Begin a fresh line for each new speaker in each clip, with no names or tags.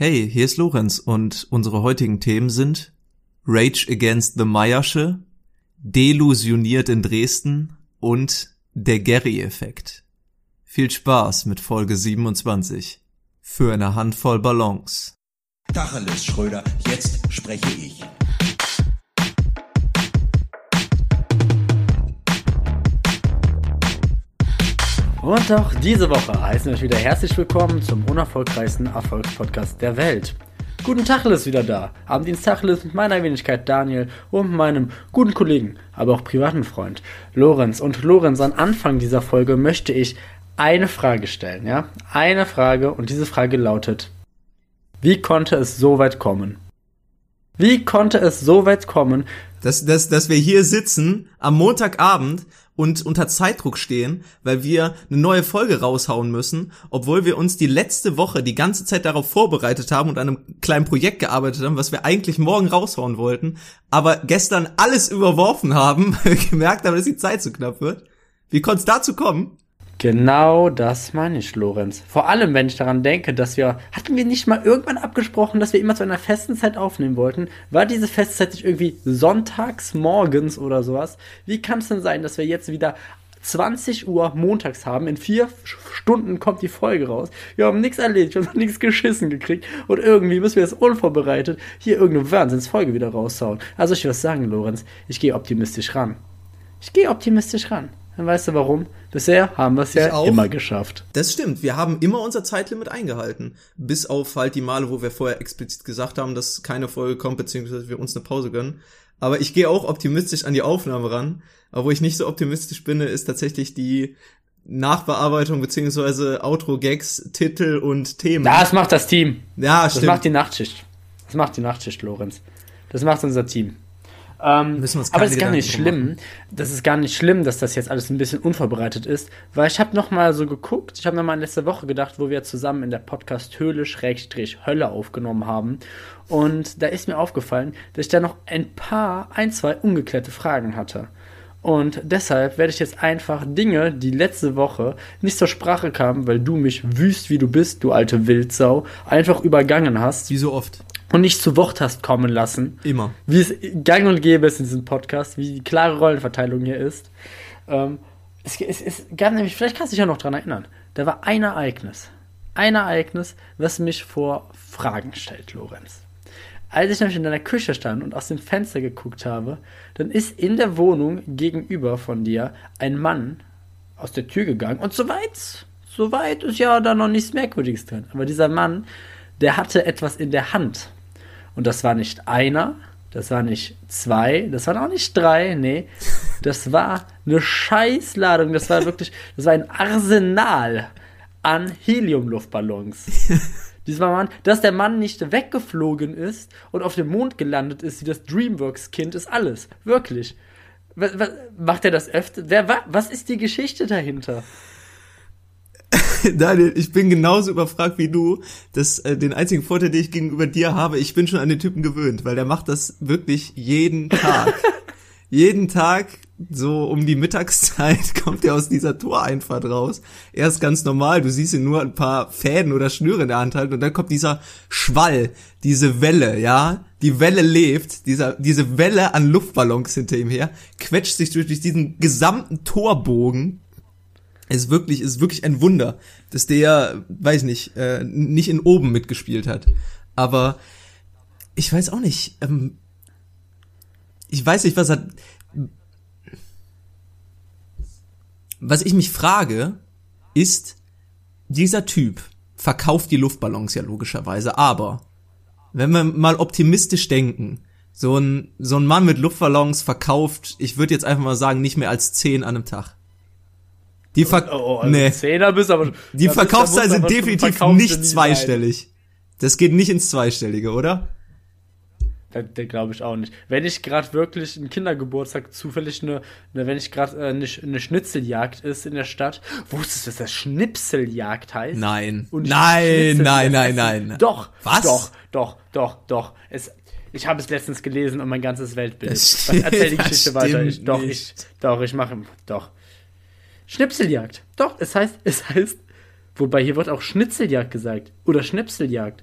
Hey, hier ist Lorenz und unsere heutigen Themen sind Rage Against the Meiersche, Delusioniert in Dresden und der Gary-Effekt. Viel Spaß mit Folge 27. Für eine Handvoll Ballons.
Tacheles, Schröder, jetzt spreche ich.
Und auch diese Woche heißen wir euch wieder herzlich willkommen zum unerfolgreichsten Erfolgspodcast der Welt. Guten Tag, ist wieder da. Am Dienstag mit meiner Wenigkeit Daniel und meinem guten Kollegen, aber auch privaten Freund Lorenz. Und Lorenz, am Anfang dieser Folge möchte ich eine Frage stellen, ja? Eine Frage und diese Frage lautet, wie konnte es so weit kommen? Wie konnte es so weit kommen,
dass, dass, dass wir hier sitzen am Montagabend und unter Zeitdruck stehen, weil wir eine neue Folge raushauen müssen, obwohl wir uns die letzte Woche die ganze Zeit darauf vorbereitet haben und an einem kleinen Projekt gearbeitet haben, was wir eigentlich morgen raushauen wollten, aber gestern alles überworfen haben, weil wir gemerkt haben, dass die Zeit zu knapp wird. Wie konnte es dazu kommen?
Genau das meine ich, Lorenz. Vor allem, wenn ich daran denke, dass wir, hatten wir nicht mal irgendwann abgesprochen, dass wir immer zu einer festen Zeit aufnehmen wollten? War diese Festzeit nicht irgendwie sonntags morgens oder sowas? Wie kann es denn sein, dass wir jetzt wieder 20 Uhr montags haben. In vier Stunden kommt die Folge raus. Wir haben nichts erledigt, wir haben nichts geschissen gekriegt. Und irgendwie müssen wir jetzt unvorbereitet hier irgendeine Wahnsinnsfolge wieder raushauen. Also ich würde sagen, Lorenz, ich gehe optimistisch ran. Ich gehe optimistisch ran. Dann weißt du warum? Bisher haben wir es ja immer geschafft.
Das stimmt. Wir haben immer unser Zeitlimit eingehalten. Bis auf halt die Male, wo wir vorher explizit gesagt haben, dass keine Folge kommt, beziehungsweise wir uns eine Pause gönnen. Aber ich gehe auch optimistisch an die Aufnahme ran. Aber wo ich nicht so optimistisch bin, ist tatsächlich die Nachbearbeitung beziehungsweise Outro-Gags, Titel und Themen.
Das macht das Team.
Ja,
das
stimmt.
Das macht die Nachtschicht. Das macht die Nachtschicht, Lorenz. Das macht unser Team. Ähm, aber es ist gar nicht schlimm. Das ist gar nicht schlimm, dass das jetzt alles ein bisschen unvorbereitet ist, weil ich habe noch mal so geguckt. Ich habe noch mal in letzter Woche gedacht, wo wir zusammen in der Podcast Höhle Schrägstrich Hölle aufgenommen haben. Und da ist mir aufgefallen, dass ich da noch ein paar, ein, zwei ungeklärte Fragen hatte. Und deshalb werde ich jetzt einfach Dinge, die letzte Woche nicht zur Sprache kamen, weil du mich wüst wie du bist, du alte Wildsau, einfach übergangen hast.
Wie so oft
und nicht zu Wort hast kommen lassen.
Immer.
Wie es gang und gäbe ist in diesem Podcast, wie die klare Rollenverteilung hier ist. Ähm, es, es, es gab nämlich, vielleicht kannst du dich ja noch dran erinnern, da war ein Ereignis. Ein Ereignis, was mich vor Fragen stellt, Lorenz. Als ich nämlich in deiner Küche stand und aus dem Fenster geguckt habe, dann ist in der Wohnung gegenüber von dir ein Mann aus der Tür gegangen. Und soweit, soweit ist ja da noch nichts Merkwürdiges drin. Aber dieser Mann, der hatte etwas in der Hand. Und das war nicht einer, das war nicht zwei, das waren auch nicht drei, nee. Das war eine Scheißladung, das war wirklich, das war ein Arsenal an Heliumluftballons. Mann, dass der Mann nicht weggeflogen ist und auf dem Mond gelandet ist, wie das Dreamworks-Kind, ist alles. Wirklich. Was, was, macht er das öfter? Wer, was ist die Geschichte dahinter?
Daniel, ich bin genauso überfragt wie du. Das, äh, den einzigen Vorteil, den ich gegenüber dir habe, ich bin schon an den Typen gewöhnt, weil der macht das wirklich jeden Tag. jeden Tag, so um die Mittagszeit, kommt er aus dieser Toreinfahrt raus. Er ist ganz normal, du siehst ihn nur ein paar Fäden oder Schnüre in der Hand halten und dann kommt dieser Schwall, diese Welle, ja, die Welle lebt, dieser, diese Welle an Luftballons hinter ihm her, quetscht sich durch, durch diesen gesamten Torbogen ist wirklich, ist wirklich ein Wunder, dass der, weiß nicht, äh, nicht in oben mitgespielt hat. Aber ich weiß auch nicht, ähm, ich weiß nicht, was er, was ich mich frage, ist, dieser Typ verkauft die Luftballons ja logischerweise, aber wenn wir mal optimistisch denken, so ein, so ein Mann mit Luftballons verkauft, ich würde jetzt einfach mal sagen, nicht mehr als zehn an einem Tag. Die, Ver oh, oh, also nee. Zehner bist, aber die Verkaufszahlen sind definitiv nicht zweistellig. Das geht nicht ins Zweistellige, oder?
Das, das glaube ich auch nicht. Wenn ich gerade wirklich einen Kindergeburtstag zufällig eine, eine wenn ich gerade äh, eine, eine Schnitzeljagd ist in der Stadt, wusstest du, dass das Schnipseljagd heißt?
Nein. nein, nein, nein, nein.
Doch. Was? Doch, doch, doch, doch. Es, ich habe es letztens gelesen und mein ganzes Weltbild. Was erzähl die Geschichte weiter? Ich, doch, ich, doch, ich mache, doch. Schnipseljagd. Doch, es heißt, es heißt, wobei hier wird auch Schnitzeljagd gesagt. Oder Schnipseljagd.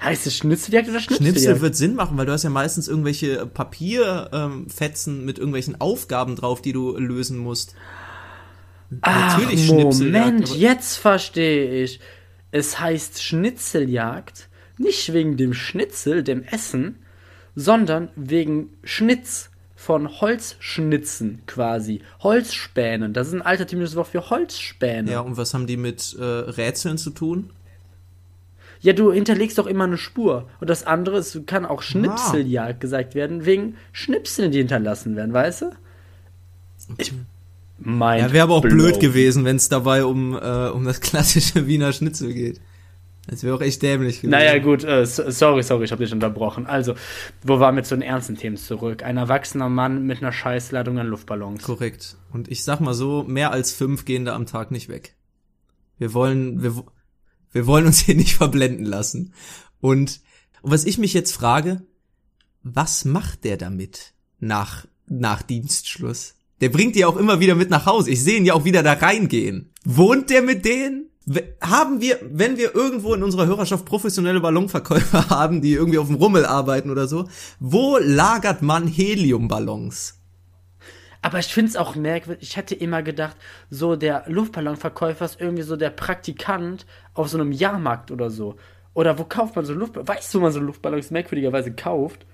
Heißt es Schnitzeljagd oder Schnitzeljagd?
Schnitzel wird Sinn machen, weil du hast ja meistens irgendwelche Papierfetzen mit irgendwelchen Aufgaben drauf, die du lösen musst.
Ach,
Natürlich
Moment, jetzt verstehe ich. Es heißt Schnitzeljagd nicht wegen dem Schnitzel, dem Essen, sondern wegen Schnitz von Holzschnitzen quasi. Holzspänen. Das ist ein alternatives Wort für Holzspäne.
Ja, und was haben die mit äh, Rätseln zu tun?
Ja, du hinterlegst doch immer eine Spur. Und das andere ist, kann auch Schnipseljagd gesagt werden, wegen Schnipseln, die hinterlassen werden, weißt du? Ich, mein
Ja, wäre aber auch blöd gewesen, wenn es dabei um, äh, um das klassische Wiener Schnitzel geht. Das wäre auch echt dämlich gewesen.
Naja, gut, äh, so- sorry, sorry, ich habe dich unterbrochen. Also, wo waren wir zu den ernsten Themen zurück? Ein erwachsener Mann mit einer Scheißladung an Luftballons.
Korrekt. Und ich sag mal so, mehr als fünf gehen da am Tag nicht weg. Wir wollen, wir, wir wollen uns hier nicht verblenden lassen. Und, und was ich mich jetzt frage, was macht der damit nach, nach Dienstschluss? Der bringt die auch immer wieder mit nach Hause. Ich sehe ihn ja auch wieder da reingehen. Wohnt der mit denen? Haben wir, wenn wir irgendwo in unserer Hörerschaft professionelle Ballonverkäufer haben, die irgendwie auf dem Rummel arbeiten oder so, wo lagert man Heliumballons?
Aber ich finde es auch merkwürdig. Ich hätte immer gedacht, so der Luftballonverkäufer ist irgendwie so der Praktikant auf so einem Jahrmarkt oder so. Oder wo kauft man so Luftballons? Weißt du, wo man so Luftballons merkwürdigerweise kauft?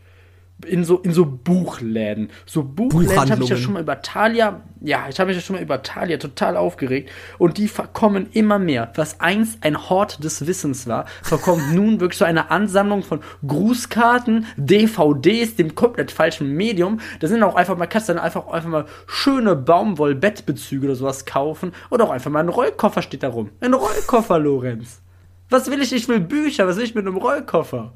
In so, in so Buchläden. So Buchläden. Ich habe mich ja schon mal über Thalia, ja, ich habe mich ja schon mal über Thalia total aufgeregt. Und die verkommen immer mehr. Was einst ein Hort des Wissens war, verkommt nun wirklich so eine Ansammlung von Grußkarten, DVDs, dem komplett falschen Medium. Da sind auch einfach mal, kannst dann einfach, einfach mal schöne Baumwollbettbezüge oder sowas kaufen. Oder auch einfach mal ein Rollkoffer steht da rum. Ein Rollkoffer, Lorenz. Was will ich? Ich will Bücher. Was will ich mit einem Rollkoffer?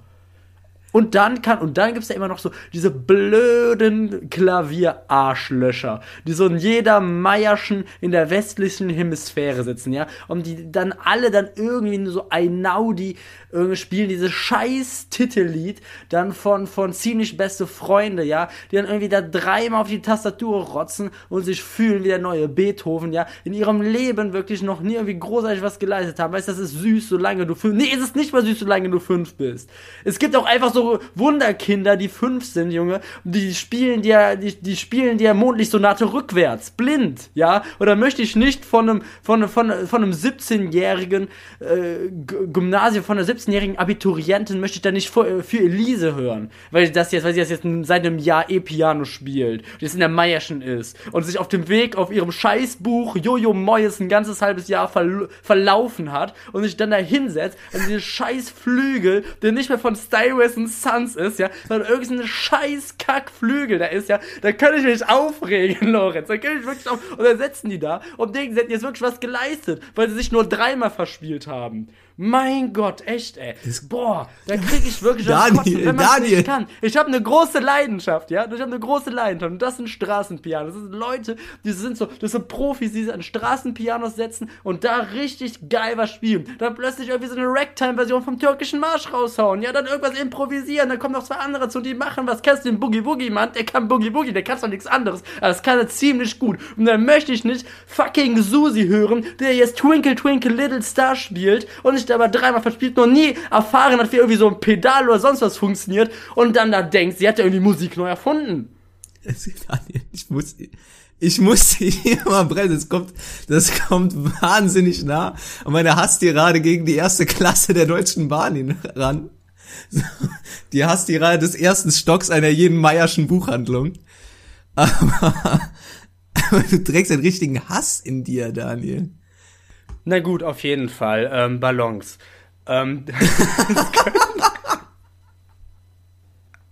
Und dann kann, und dann gibt's ja immer noch so diese blöden Klavierarschlöcher, die so in jeder Meierschen in der westlichen Hemisphäre sitzen, ja, und die dann alle dann irgendwie nur so Einaudi irgendwie spielen, dieses scheiß Titellied dann von, von ziemlich beste Freunde, ja, die dann irgendwie da dreimal auf die Tastatur rotzen und sich fühlen wie der neue Beethoven, ja, in ihrem Leben wirklich noch nie irgendwie großartig was geleistet haben, weißt, das ist süß, solange du fünf, nee, es ist nicht mal süß, solange du fünf bist. Es gibt auch einfach so Wunderkinder, die fünf sind, Junge, und die spielen dir, die, die spielen dir Mondlichtsonate rückwärts, blind, ja, oder möchte ich nicht von einem, von, von, von einem 17-jährigen äh, Gymnasium, von einer 17-jährigen Abiturientin möchte ich da nicht für, äh, für Elise hören, weil das jetzt, weil sie das jetzt seit einem Jahr E-Piano spielt, und jetzt in der Meierschen ist und sich auf dem Weg auf ihrem Scheißbuch Jojo Moyes ein ganzes halbes Jahr verl verlaufen hat und sich dann da hinsetzt und diese scheiß Flügel, der nicht mehr von Stylewest und Sons ist, ja, sondern irgendein scheiß Kackflügel da ist, ja, da kann ich mich aufregen, Lorenz, da kann ich wirklich auf, und dann setzen die da und denken, sie hätten jetzt wirklich was geleistet, weil sie sich nur dreimal verspielt haben. Mein Gott, echt, ey. Boah, da krieg ich wirklich
Daniel,
kotzen, wenn
Daniel.
nicht kann. Ich habe eine große Leidenschaft, ja. Ich habe eine große Leidenschaft. Und das sind Straßenpianos. Das sind Leute, die sind so, das sind Profis, die sich an Straßenpianos setzen und da richtig geil was spielen. Dann plötzlich irgendwie so eine Ragtime-Version vom türkischen Marsch raushauen. Ja, dann irgendwas improvisieren. Dann kommen noch zwei andere zu, die machen was. Kennst du den Boogie Woogie, Mann? Der kann Boogie Woogie, der kann doch nichts anderes. Aber das kann er ziemlich gut. Und dann möchte ich nicht fucking Susi hören, der jetzt Twinkle Twinkle Little Star spielt und sich dabei dreimal verspielt, noch nie erfahren hat, wie irgendwie so ein Pedal oder sonst was funktioniert und dann da denkt, sie hat ja irgendwie Musik neu erfunden.
Ich muss, ich muss hier mal bremsen. Das kommt, das kommt wahnsinnig nah an meine Hasstirade gegen die erste Klasse der Deutschen Bahn ran. Die Hasstirade des ersten Stocks einer jeden Meierschen Buchhandlung. Aber, aber du trägst einen richtigen Hass in dir, Daniel.
Na gut, auf jeden Fall. Ähm, Ballons. Ähm,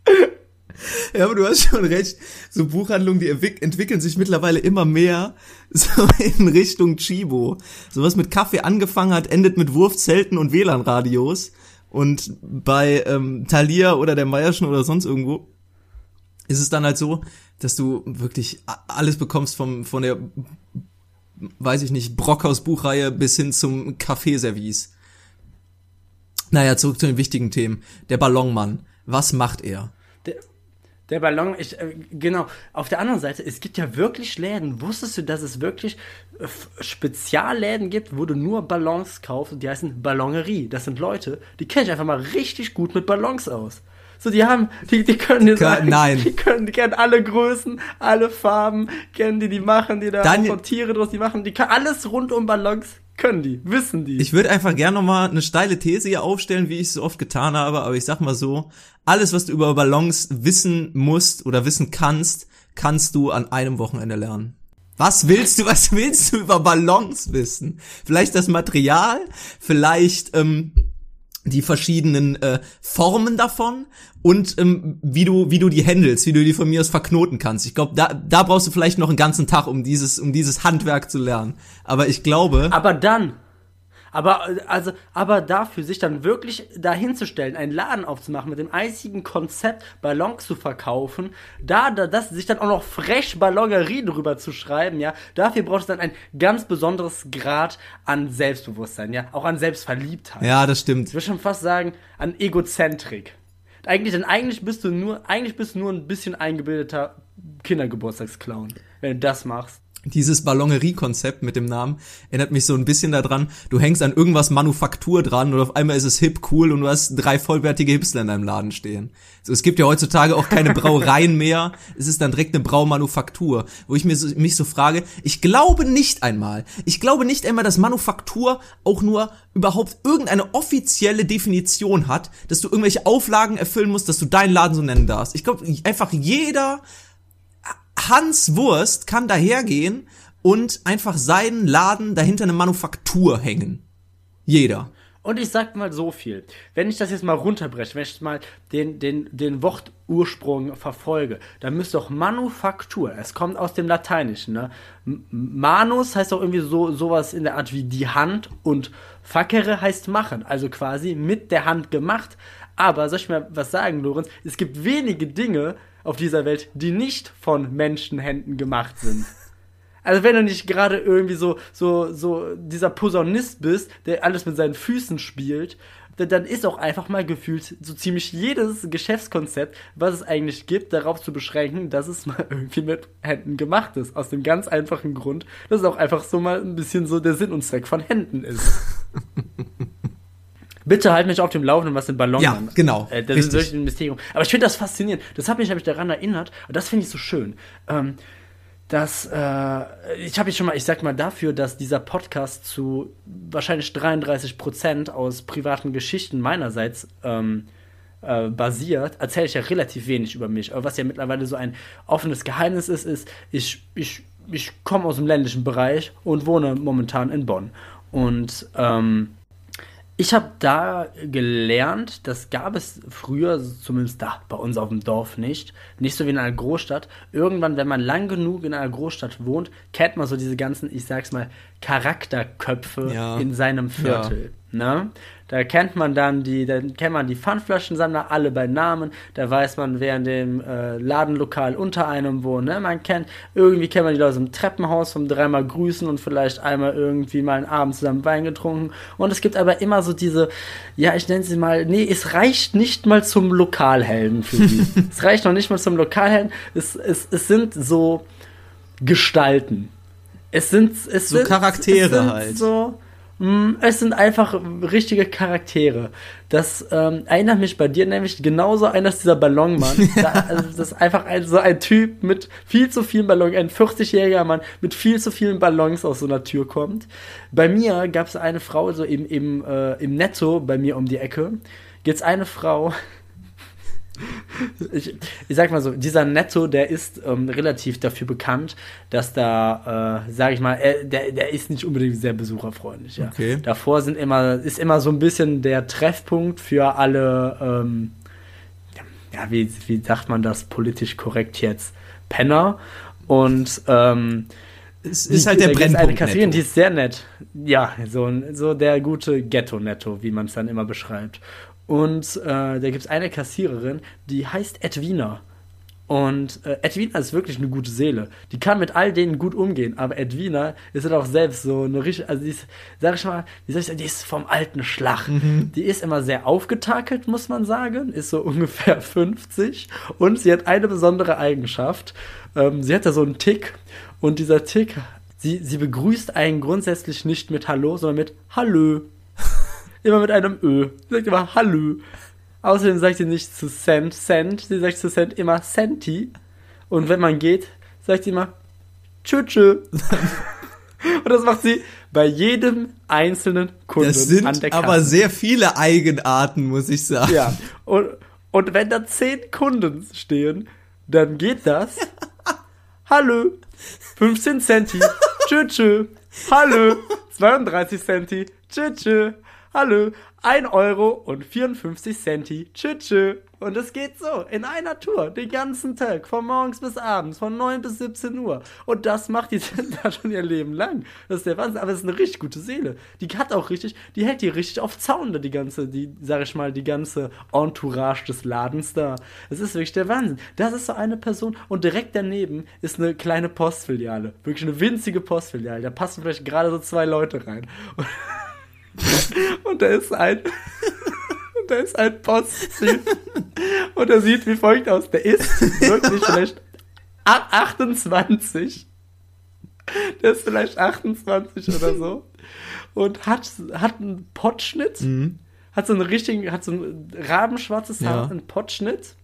Ja, aber du hast schon recht. So Buchhandlungen, die entwick- entwickeln sich mittlerweile immer mehr so in Richtung Chibo. Sowas mit Kaffee angefangen hat, endet mit Wurfzelten und WLAN-Radios. Und bei ähm, Thalia oder der Meierschen oder sonst irgendwo ist es dann halt so, dass du wirklich alles bekommst vom, von der, weiß ich nicht, Brockhaus Buchreihe bis hin zum Kaffeeservice. Naja, zurück zu den wichtigen Themen. Der Ballonmann. Was macht er?
der, Der Ballon, ich, äh, genau. Auf der anderen Seite, es gibt ja wirklich Läden. Wusstest du, dass es wirklich äh, Spezialläden gibt, wo du nur Ballons kaufst die heißen Ballonnerie? Das sind Leute, die kennen sich einfach mal richtig gut mit Ballons aus. So, die haben, die, die können dir sagen,
nein.
die können, die kennen alle Größen, alle Farben, kennen die, die machen die da auch so Tiere draus, die machen, die können alles rund um Ballons, können die, wissen die.
Ich würde einfach gerne nochmal eine steile These hier aufstellen, wie ich es so oft getan habe, aber ich sag mal so, alles, was du über Ballons wissen musst oder wissen kannst, kannst du an einem Wochenende lernen. Was willst du, was willst du über Ballons wissen? Vielleicht das Material, vielleicht ähm, die verschiedenen äh, Formen davon und ähm, wie du wie du die handelst, wie du die von mir aus verknoten kannst. Ich glaube, da da brauchst du vielleicht noch einen ganzen Tag, um dieses um dieses Handwerk zu lernen. Aber ich glaube,
Aber dann, aber also, aber dafür sich dann wirklich dahinzustellen, einen Laden aufzumachen mit dem einzigen Konzept, Ballons zu verkaufen, da, da das sich dann auch noch frech Ballonnerie drüber zu schreiben, ja, dafür braucht es dann ein ganz besonderes Grad an Selbstbewusstsein, ja, auch an Selbstverliebtheit.
ja, das stimmt.
Ich würde schon fast sagen, an Egozentrik. Eigentlich, denn eigentlich bist du nur, eigentlich bist du nur ein bisschen eingebildeter Kindergeburtstagsclown, wenn du das machst.
Dieses Ballonnerie-Konzept mit dem Namen erinnert mich so ein bisschen daran, du hängst an irgendwas Manufaktur dran und auf einmal ist es hip, cool und du hast drei vollwertige Hipster in deinem Laden stehen. So, es gibt ja heutzutage auch keine Brauereien mehr, es ist dann direkt eine Braumanufaktur, wo ich mir so, mich so frage, ich glaube nicht einmal, ich glaube nicht einmal, dass Manufaktur auch nur überhaupt irgendeine offizielle Definition hat, dass du irgendwelche Auflagen erfüllen musst, dass du deinen Laden so nennen darfst. Ich glaube, einfach jeder Hans Wurst kann dahergehen und einfach seinen Laden dahinter eine Manufaktur hängen. Jeder.
Und ich sag mal so viel. Wenn ich das jetzt mal runterbreche, wenn ich mal den, den, den Wortursprung verfolge, dann müsste doch Manufaktur, es kommt aus dem Lateinischen, ne? Manus heißt doch irgendwie so, sowas in der Art wie die Hand und Facere heißt machen, also quasi mit der Hand gemacht. Aber soll ich mal was sagen, Lorenz? Es gibt wenige Dinge auf dieser Welt, die nicht von Menschenhänden gemacht sind. Also wenn du nicht gerade irgendwie so, so, so dieser Posaunist bist, der alles mit seinen Füßen spielt, dann, dann ist auch einfach mal gefühlt so ziemlich jedes Geschäftskonzept, was es eigentlich gibt, darauf zu beschränken, dass es mal irgendwie mit Händen gemacht ist. Aus dem ganz einfachen Grund, dass es auch einfach so mal ein bisschen so der Sinn und Zweck von Händen ist. Bitte halt mich auf dem Laufenden, was den Ballon
Ja,
angeht.
genau,
Äh, das
richtig.
ist wirklich ein Mysterium. Aber ich finde das faszinierend. Das hat mich nämlich daran erinnert, und das finde ich so schön. Ähm, dass äh, ich habe mich schon mal, ich sag mal dafür, dass dieser Podcast zu wahrscheinlich 33 Prozent aus privaten Geschichten meinerseits ähm, äh, basiert, erzähle ich ja relativ wenig über mich. Aber was ja mittlerweile so ein offenes Geheimnis ist, ist, ich, ich, ich komme aus dem ländlichen Bereich und wohne momentan in Bonn. Und ähm, ich habe da gelernt, das gab es früher, zumindest da bei uns auf dem Dorf nicht, nicht so wie in einer Großstadt. Irgendwann, wenn man lang genug in einer Großstadt wohnt, kennt man so diese ganzen, ich sag's mal, Charakterköpfe
Ja.
in seinem Viertel. Ne? Da kennt man dann die, dann kennt man die Pfandflaschensammler alle bei Namen, da weiß man, wer in dem äh, Ladenlokal unter einem wohnt. Ne? Man kennt, irgendwie kennt man die Leute im Treppenhaus vom dreimal grüßen und vielleicht einmal irgendwie mal einen Abend zusammen Wein getrunken. Und es gibt aber immer so diese, ja, ich nenne sie mal, nee, es reicht nicht mal zum Lokalhelden für sie. es reicht noch nicht mal zum Lokalhelden. Es, es, es sind so Gestalten. Es sind, es
So
sind,
Charaktere
es sind
halt.
So, es sind einfach richtige Charaktere. Das ähm, erinnert mich bei dir nämlich genauso an als dieser Ballonmann. da, also das ist einfach ein, so ein Typ mit viel zu vielen Ballons, ein 40-jähriger Mann mit viel zu vielen Ballons aus so einer Tür kommt. Bei mir gab es eine Frau, so im, im, äh, im Netto bei mir um die Ecke, gibt's eine Frau, ich, ich sag mal so, dieser Netto, der ist ähm, relativ dafür bekannt, dass da, äh, sag ich mal, er, der, der ist nicht unbedingt sehr besucherfreundlich. Ja.
Okay.
Davor sind immer, ist immer so ein bisschen der Treffpunkt für alle, ähm, ja, wie, wie sagt man das politisch korrekt jetzt? Penner. Und ähm,
Es ist halt der
gibt's eine
Brennpunkt.
Kassiererin, die ist sehr nett. Ja, so, ein- so der gute Ghetto-Netto, wie man es dann immer beschreibt. Und äh, da gibt es eine Kassiererin, die heißt Edwina. Und äh, Edwina ist wirklich eine gute Seele. Die kann mit all denen gut umgehen. Aber Edwina ist halt auch selbst so eine richtig, also die ist, sag ich mal, wie soll ich sagen, die ist vom alten Schlag. Die ist immer sehr aufgetakelt, muss man sagen. Ist so ungefähr 50. Und sie hat eine besondere Eigenschaft. Ähm, sie hat da so einen Tick. Und dieser Tick, sie, sie begrüßt einen grundsätzlich nicht mit Hallo, sondern mit Hallö. Immer mit einem Ö. Sie sagt immer Hallö. Außerdem sagt sie nicht zu Cent, Cent. Sie sagt zu Cent immer Centi. Und wenn man geht, sagt sie immer tschö. Und das macht sie bei jedem einzelnen Kunden
Das sind
an der Kasse.
aber sehr viele Eigenarten, muss ich sagen.
Ja. Und, und wenn da zehn Kunden stehen, dann geht das. Hallo. 15 Centi. Tschö, tschö. Hallo. 32 Centi. Tschö, tschö. Hallo. 1 Euro und 54 Centi. Tschö, tschö. Und es geht so in einer Tour, den ganzen Tag, von morgens bis abends, von 9 bis 17 Uhr. Und das macht die da schon ihr Leben lang. Das ist der Wahnsinn. Aber es ist eine richtig gute Seele. Die hat auch richtig, die hält die richtig auf Zaun, da die ganze, die, sag ich mal, die ganze Entourage des Ladens da. Es ist wirklich der Wahnsinn. Das ist so eine Person und direkt daneben ist eine kleine Postfiliale. Wirklich eine winzige Postfiliale. Da passen vielleicht gerade so zwei Leute rein. Und, und da ist ein, und da ist ein Posttyp. Und er sieht wie folgt aus. Der ist wirklich vielleicht a- 28. Der ist vielleicht 28 oder so. Und hat, hat einen Pottschnitt. Hat so einen richtigen, hat so ein rabenschwarzes Haar,
Ja.
einen Pottschnitt.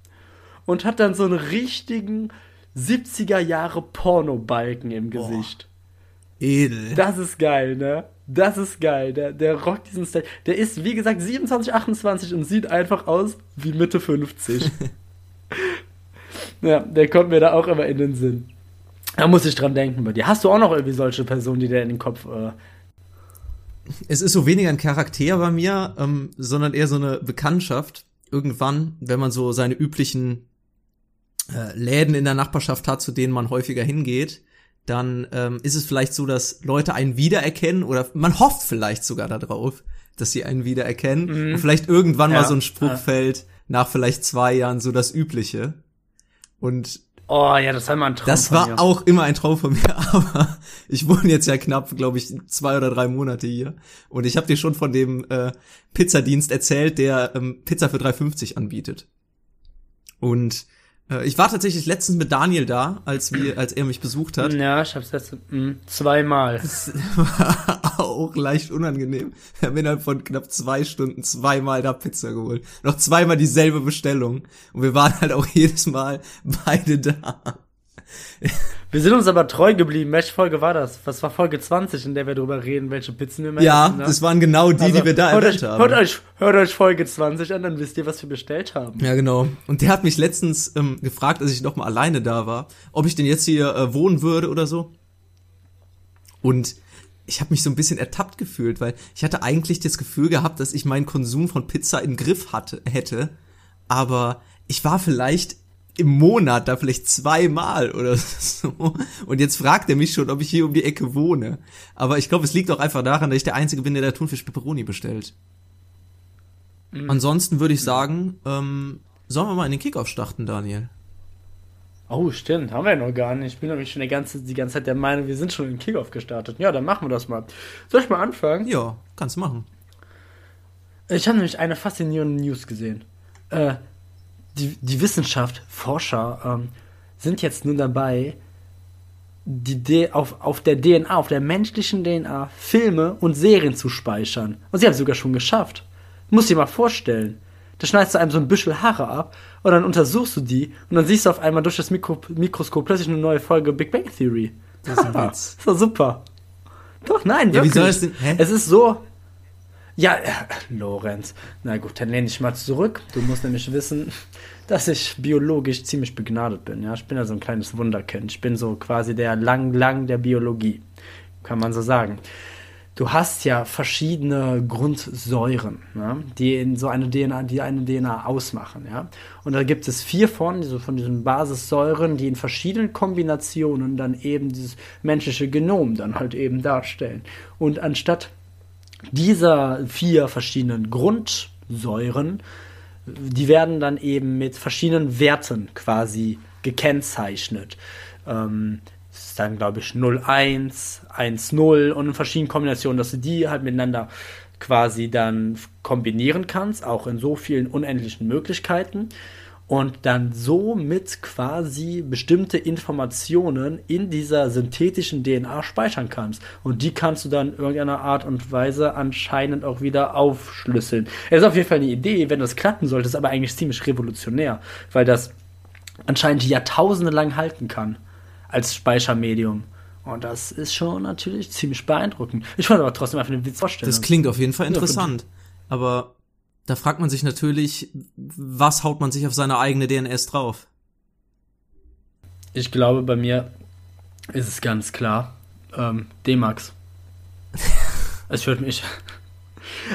Und hat dann so einen richtigen 70er Jahre Pornobalken im Gesicht.
Edel.
Das ist geil, ne? Das ist geil. Der, der rockt diesen Style. Der ist, wie gesagt, 27, 28 und sieht einfach aus wie Mitte 50. ja, der kommt mir da auch immer in den Sinn. Da muss ich dran denken bei dir. Hast du auch noch irgendwie solche Personen, die dir in den Kopf. Äh,
Es ist so weniger ein Charakter bei mir, ähm, sondern eher so eine Bekanntschaft. Irgendwann, wenn man so seine üblichen äh, Läden in der Nachbarschaft hat, zu denen man häufiger hingeht, dann ähm, ist es vielleicht so, dass Leute einen wiedererkennen oder man hofft vielleicht sogar darauf, dass sie einen wiedererkennen und vielleicht irgendwann
Ja,
mal so ein Spruch
ja.
fällt, nach vielleicht zwei Jahren so das Übliche. Und
oh ja, das war mal ein Traum.
das war auch immer ein Traum von mir, aber ich wohne jetzt ja knapp, glaube ich, zwei oder drei Monate hier. Und ich habe dir schon von dem äh, Pizzadienst erzählt, der ähm, Pizza für 3,50 anbietet. Und ich war tatsächlich letztens mit Daniel da, als wir, als er mich besucht hat.
Ja, ich hab's jetzt mm, zweimal.
War auch leicht unangenehm. Wir haben innerhalb von knapp zwei Stunden zweimal da Pizza geholt. Noch zweimal dieselbe Bestellung. Und wir waren halt auch jedes Mal beide da.
Wir sind uns aber treu geblieben. Welche Folge war das? Was war Folge 20, in der wir darüber reden, welche Pizzen wir mehr
Ja,
ne?
das waren genau die,
Also,
die wir da
hört
erwähnt
euch,
haben.
Hört euch, hört euch Folge 20 an, dann wisst ihr, was wir bestellt haben.
Ja, genau. Und der hat mich letztens ähm, gefragt, als ich noch mal alleine da war, ob ich denn jetzt hier äh, wohnen würde oder so. Und ich habe mich so ein bisschen ertappt gefühlt, weil ich hatte eigentlich das Gefühl gehabt, dass ich meinen Konsum von Pizza im Griff hatte, hätte. Aber ich war vielleicht im Monat da vielleicht zweimal oder so. Und jetzt fragt er mich schon, ob ich hier um die Ecke wohne. Aber ich glaube, es liegt auch einfach daran, dass ich der Einzige bin, der da Thunfisch Pepperoni bestellt. Ansonsten würde ich sagen, ähm, sollen wir mal in den Kickoff starten, Daniel?
Oh, stimmt, haben wir ja noch gar nicht. Ich bin nämlich schon die ganze, die ganze Zeit der Meinung, wir sind schon in Kickoff gestartet. Ja, dann machen wir das mal. Soll ich mal anfangen?
Ja, kannst machen.
Ich habe nämlich eine faszinierende News gesehen. Äh, die, die Wissenschaft, Forscher, ähm, sind jetzt nun dabei, die D auf, auf der DNA, auf der menschlichen DNA, Filme und Serien zu speichern. Und sie haben es sogar schon geschafft. Muss dir mal vorstellen. Da schneidest du einem so ein Büschel Haare ab und dann untersuchst du die und dann siehst du auf einmal durch das Mikro Mikroskop plötzlich eine neue Folge Big Bang Theory.
Das ist ein Witz.
Das war super. Doch, nein,
Ja, wie
wirklich.
soll es denn- hä?
Es ist so. Ja, äh, Lorenz. Na gut, dann lehne ich mal zurück. Du musst nämlich wissen, dass ich biologisch ziemlich begnadet bin. Ja, ich bin ja so ein kleines Wunderkind. Ich bin so quasi der Lang Lang der Biologie. Kann man so sagen. Du hast ja verschiedene Grundsäuren, ne, die in so eine DNA, die eine DNA ausmachen, ja. Und da gibt es vier von, so von diesen Basissäuren, die in verschiedenen Kombinationen dann eben dieses menschliche Genom dann halt eben darstellen. Und anstatt dieser vier verschiedenen Grundsäuren, die werden dann eben mit verschiedenen Werten quasi gekennzeichnet. Ähm, das ist dann, glaube ich, 01, 1-0 und in verschiedenen Kombinationen, dass du die halt miteinander quasi dann kombinieren kannst, auch in so vielen unendlichen Möglichkeiten und dann somit quasi bestimmte Informationen in dieser synthetischen DNA speichern kannst. Und die kannst du dann in irgendeiner Art und Weise anscheinend auch wieder aufschlüsseln. Es ist auf jeden Fall eine Idee, wenn das klappen sollte, ist aber eigentlich ziemlich revolutionär, weil das anscheinend Jahrtausende lang halten kann als Speichermedium. Und das ist schon natürlich ziemlich beeindruckend. Ich wollte aber trotzdem einfach eine Witz vorstellen.
Das klingt auf jeden Fall interessant. Aber da fragt man sich natürlich, was haut man sich auf seine eigene DNS drauf?
Ich glaube, bei mir ist es ganz klar. Ähm, D-Max. es würde mich.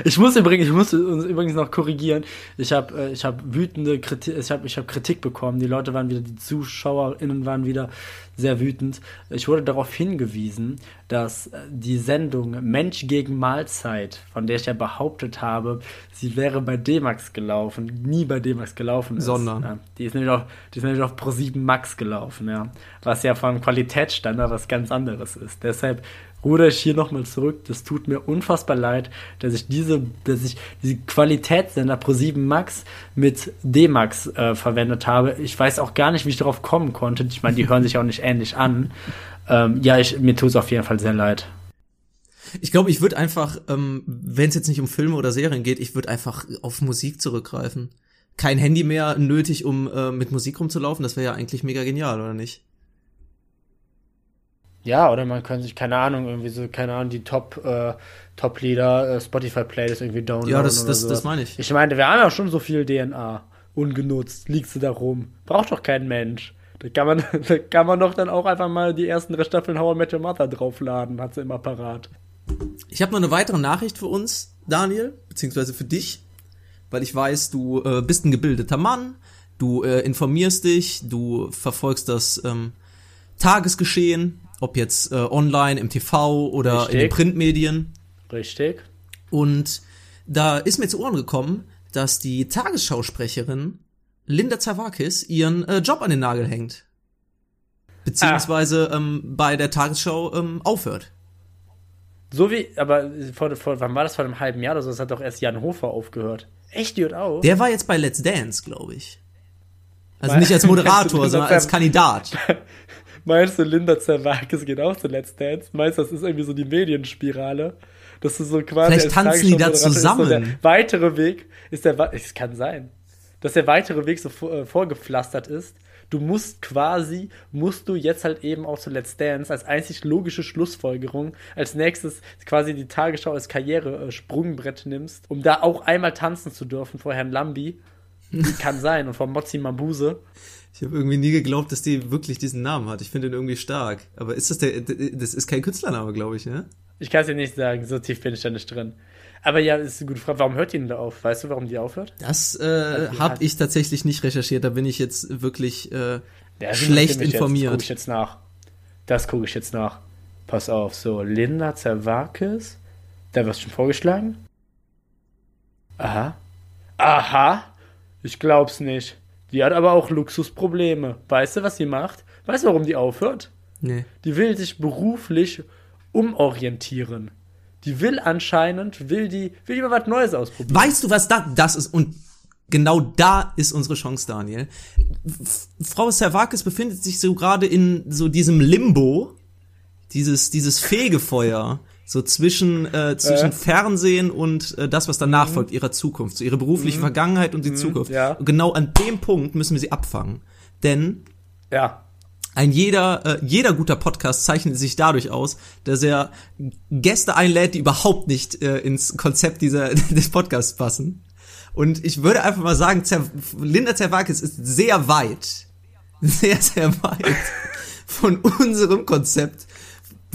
Ich muss übrigens, ich muss uns übrigens noch korrigieren. Ich habe, äh, ich habe wütende Kritik, ich habe, ich habe Kritik bekommen. Die Leute waren wieder, die ZuschauerInnen waren wieder sehr wütend. Ich wurde darauf hingewiesen, dass äh, die Sendung Mensch gegen Mahlzeit, von der ich ja behauptet habe, sie wäre bei D-Max gelaufen, nie bei D-Max gelaufen ist.
Sondern?
Ja, die ist nämlich auf, die ist nämlich auf Pro7 Max gelaufen, ja. Was ja vom Qualitätsstandard was ganz anderes ist. Deshalb ruder ich hier nochmal zurück. Das tut mir unfassbar leid, dass ich diese, dass ich diese Qualitätssender Pro7 Max mit D-Max äh, verwendet habe. Ich weiß auch gar nicht, wie ich darauf kommen konnte. Ich meine, die hören sich auch nicht ähnlich an. Ähm, ja, ich, mir tut es auf jeden Fall sehr leid.
Ich glaube, ich würde einfach, ähm, wenn es jetzt nicht um Filme oder Serien geht, ich würde einfach auf Musik zurückgreifen. Kein Handy mehr nötig, um äh, mit Musik rumzulaufen. Das wäre ja eigentlich mega genial, oder nicht?
Ja, oder man kann sich, keine Ahnung, irgendwie so, keine Ahnung, die Top, äh, Top-Lieder, äh, Spotify-Playlist irgendwie downloaden.
Ja, das, das, das meine ich.
Ich meine, wir haben ja schon so viel DNA ungenutzt, liegt sie da rum. Braucht doch kein Mensch. Da kann man, da kann man doch dann auch einfach mal die ersten drei Staffeln How I Met Your Mother draufladen, hat sie immer parat.
Ich habe noch eine weitere Nachricht für uns, Daniel, beziehungsweise für dich, weil ich weiß, du äh, bist ein gebildeter Mann, du äh, informierst dich, du verfolgst das ähm, Tagesgeschehen, ob jetzt äh, online, im TV oder
Richtig.
in den Printmedien.
Richtig.
Und da ist mir zu Ohren gekommen, dass die Tagesschausprecherin Linda Zerwakis ihren äh, Job an den Nagel hängt. Beziehungsweise
Ah.
ähm, bei der Tagesschau ähm, aufhört.
So wie, aber vor, vor, wann war das vor einem halben Jahr oder so? Das hat doch erst Jan Hofer aufgehört. Echt, die hört auf?
Der war jetzt bei Let's Dance, glaube ich. Also nicht als Moderator, sondern als Kandidat.
Meinst du, Linda Zerwakis geht auch zu Let's Dance? Meinst du, das ist irgendwie so die Medienspirale? Das ist so quasi.
Vielleicht tanzen die da zusammen.
So der weitere Weg ist der. Es kann sein, dass der weitere Weg so äh, vorgepflastert ist. Du musst quasi, musst du jetzt halt eben auch zu Let's Dance als einzig logische Schlussfolgerung als nächstes quasi die Tagesschau als Karriere-Sprungbrett nimmst, um da auch einmal tanzen zu dürfen vor Herrn Lambi. kann sein. Und vor Mozzi Mambuse.
Ich habe irgendwie nie geglaubt, dass die wirklich diesen Namen hat. Ich finde ihn irgendwie stark. Aber ist das der, das ist kein Künstlername, glaube ich, ne?
Ich kann es dir nicht sagen, so tief bin ich da nicht drin. Aber ja, ist eine gute Frage. Warum hört die denn da auf? Weißt du, warum die aufhört?
Das äh,
Also
habe ich tatsächlich nicht recherchiert. Da bin ich jetzt wirklich äh,
Ja,
schlecht
mich Jetzt. Das
informiert.
gucke ich jetzt nach. Das gucke ich jetzt nach. Pass auf, so, Linda Zerwakis. Da wirst du schon vorgeschlagen? Aha. Aha. Ich glaub's nicht. Die hat aber auch Luxusprobleme. Weißt du, was sie macht? Weißt du, warum die aufhört?
nee.
Die will sich beruflich umorientieren. Die will anscheinend, will die, will die mal was Neues ausprobieren.
Weißt du, was da, das ist? Und genau da ist unsere Chance, Daniel. F Frau Servakis befindet sich so gerade in so diesem Limbo, dieses, dieses Fegefeuer, so zwischen, äh, zwischen
Äh.
Fernsehen und äh, das, was danach folgt, ihrer Zukunft, so ihre berufliche Vergangenheit und die Zukunft.
ja.
Und genau an dem Punkt müssen wir sie abfangen. Denn
Ja.
ein jeder, äh, jeder guter Podcast zeichnet sich dadurch aus, dass er Gäste einlädt, die überhaupt nicht äh, ins Konzept dieser, des Podcasts passen. Und ich würde einfach mal sagen, Zer Linda Zerwakis ist sehr weit, sehr, sehr weit von unserem Konzept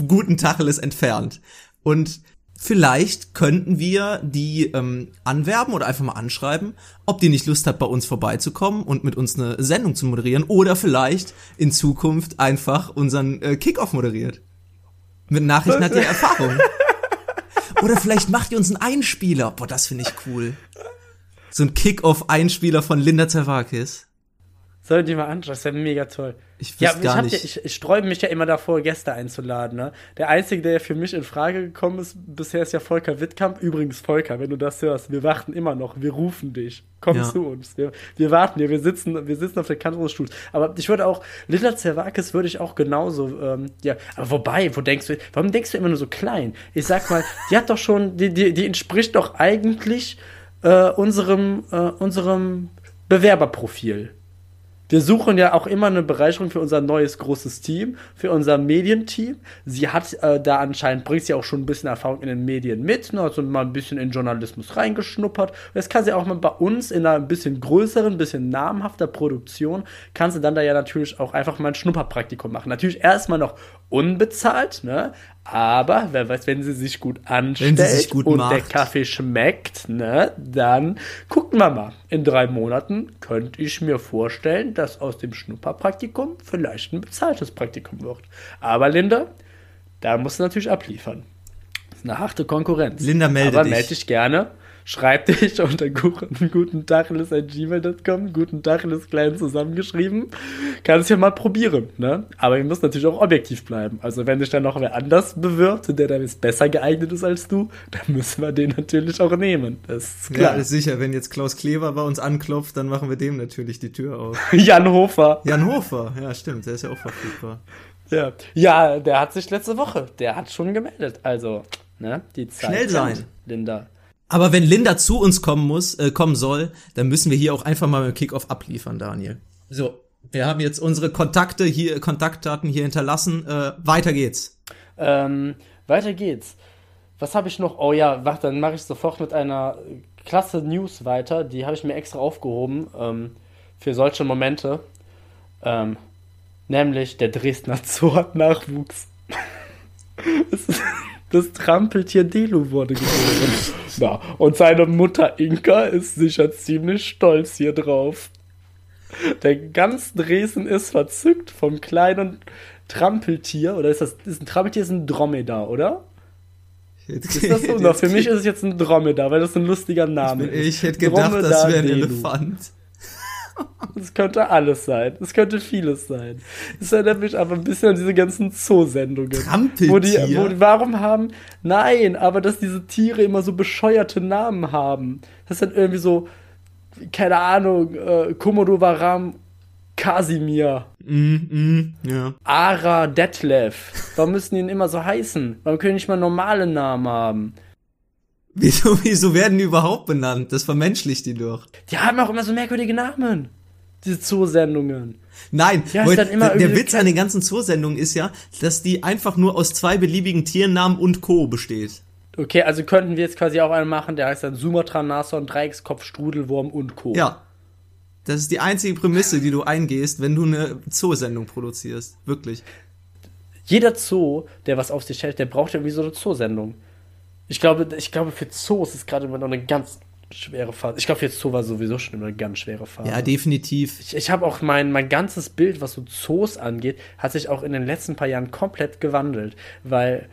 guten Tacheles entfernt. Und vielleicht könnten wir die ähm, anwerben oder einfach mal anschreiben, ob die nicht Lust hat, bei uns vorbeizukommen und mit uns eine Sendung zu moderieren oder vielleicht in Zukunft einfach unseren äh, Kickoff moderiert. Mit Nachrichten hat die Erfahrung. Oder vielleicht macht ihr uns einen Einspieler. Boah, das finde ich cool. So ein Kick-Off-Einspieler von Linda Zerwakis.
Sollen die mal anschauen, das wäre mega toll.
Ich
ja, ich,
gar nicht.
Ja, ich, ich sträube mich ja immer davor, Gäste einzuladen. Ne? Der Einzige, der für mich in Frage gekommen ist, bisher ist ja Volker Wittkamp. Übrigens, Volker, wenn du das hörst, wir warten immer noch, wir rufen dich. Komm
Ja.
zu uns. Wir, wir warten hier, wir sitzen, wir sitzen auf der Kante unseres Stuhls. Aber ich würde auch, Lilla Zerwakis würde ich auch genauso, ähm, ja, aber wobei, wo denkst du, warum denkst du immer nur so klein? Ich sag mal, die hat doch schon, die, die, die entspricht doch eigentlich äh, unserem, äh, unserem Bewerberprofil. Wir suchen ja auch immer eine Bereicherung für unser neues großes Team, für unser Medienteam. Sie hat äh, da anscheinend, bringt sie auch schon ein bisschen Erfahrung in den Medien mit, ne, also mal ein bisschen in Journalismus reingeschnuppert. Jetzt kann sie auch mal bei uns in einer ein bisschen größeren, ein bisschen namhafter Produktion, kann sie dann da ja natürlich auch einfach mal ein Schnupperpraktikum machen. Natürlich erstmal noch unbezahlt, ne? Aber wer weiß, wenn sie sich gut anstellt
sich gut
und der
macht.
Kaffee schmeckt, ne, dann gucken wir mal. In drei Monaten könnte ich mir vorstellen, dass aus dem Schnupperpraktikum vielleicht ein bezahltes Praktikum wird. Aber Linda, da musst du natürlich abliefern. Das ist eine harte Konkurrenz.
Linda, melde
Aber
dich.
melde dich gerne. Schreib dich unter guten, guten gmail.com, guten Tacheles klein zusammengeschrieben. Kannst ja mal probieren, ne? Aber ihr müsst natürlich auch objektiv bleiben. Also wenn sich dann noch wer anders bewirbt, der da jetzt besser geeignet ist als du, dann müssen wir den natürlich auch nehmen. Das ist
Ja,
klar.
ist sicher, wenn jetzt Klaus Kleber bei uns anklopft, dann machen wir dem natürlich die Tür auf.
Jan Hofer.
Jan Hofer, ja stimmt, der ist ja auch verfügbar.
Ja. ja, der hat sich letzte Woche, der hat schon gemeldet. Also, ne, die Zeit.
Schnell sein.
Linda.
Aber wenn Linda zu uns kommen muss, äh, kommen soll, dann müssen wir hier auch einfach mal beim Kickoff abliefern, Daniel. So, wir haben jetzt unsere Kontakte hier, Kontaktdaten hier hinterlassen. Äh, weiter geht's.
Ähm, weiter geht's. Was habe ich noch? Oh ja, warte, dann mache ich sofort mit einer klasse News weiter. Die habe ich mir extra aufgehoben ähm, für solche Momente. Ähm, nämlich der Dresdner Zoo hat Nachwuchs. das, ist- das Trampeltier Delu wurde geboren. Ja, und seine Mutter Inka ist sicher ziemlich stolz hier drauf. Der ganz Dresden ist verzückt vom kleinen Trampeltier. Oder ist das ist ein Trampeltier? Ist ein Dromedar, oder?
Jetzt,
Ist das so? Na, für mich ist es jetzt ein Dromedar, weil das ein lustiger Name ist.
ich hätte gedacht, das
Dromedar
wäre ein. Elefant.
Das könnte alles sein. Das könnte vieles sein. Das erinnert mich aber ein bisschen an diese ganzen Zoo-Sendungen. Wo die, wo, die- warum haben, nein, aber dass diese Tiere immer so bescheuerte Namen haben. Das ist dann irgendwie so, keine Ahnung, äh, Komodo Varam Kasimir,
Mm, mm, ja.
Ara Detlef. Warum müssen die denn immer so heißen? Warum können die nicht mal normale Namen haben?
Wieso, wieso werden die überhaupt benannt? Das vermenschlicht die doch.
Die haben auch immer so merkwürdige Namen. Diese Zoosendungen.
Nein,
Ja, immer
der, Witz an den ganzen Zoosendungen ist ja, dass die einfach nur aus zwei beliebigen Tiernamen und Co. besteht.
Okay, also könnten wir jetzt quasi auch einen machen, der heißt dann Sumatra, Nashorn, Dreieckskopf, Strudelwurm und Co.
Ja. Das ist die einzige Prämisse, die du eingehst, wenn du eine Zoosendung produzierst. Wirklich.
Jeder Zoo, der was auf sich hält, der braucht irgendwie so eine Zoosendung. Ich glaube, ich glaube, für Zoos ist gerade immer noch eine ganz schwere Phase. Ich glaube, für Zoo war sowieso schon immer eine ganz schwere Phase.
Ja, definitiv.
Ich, ich habe auch mein, mein ganzes Bild, was so Zoos angeht, hat sich auch in den letzten paar Jahren komplett gewandelt. Weil,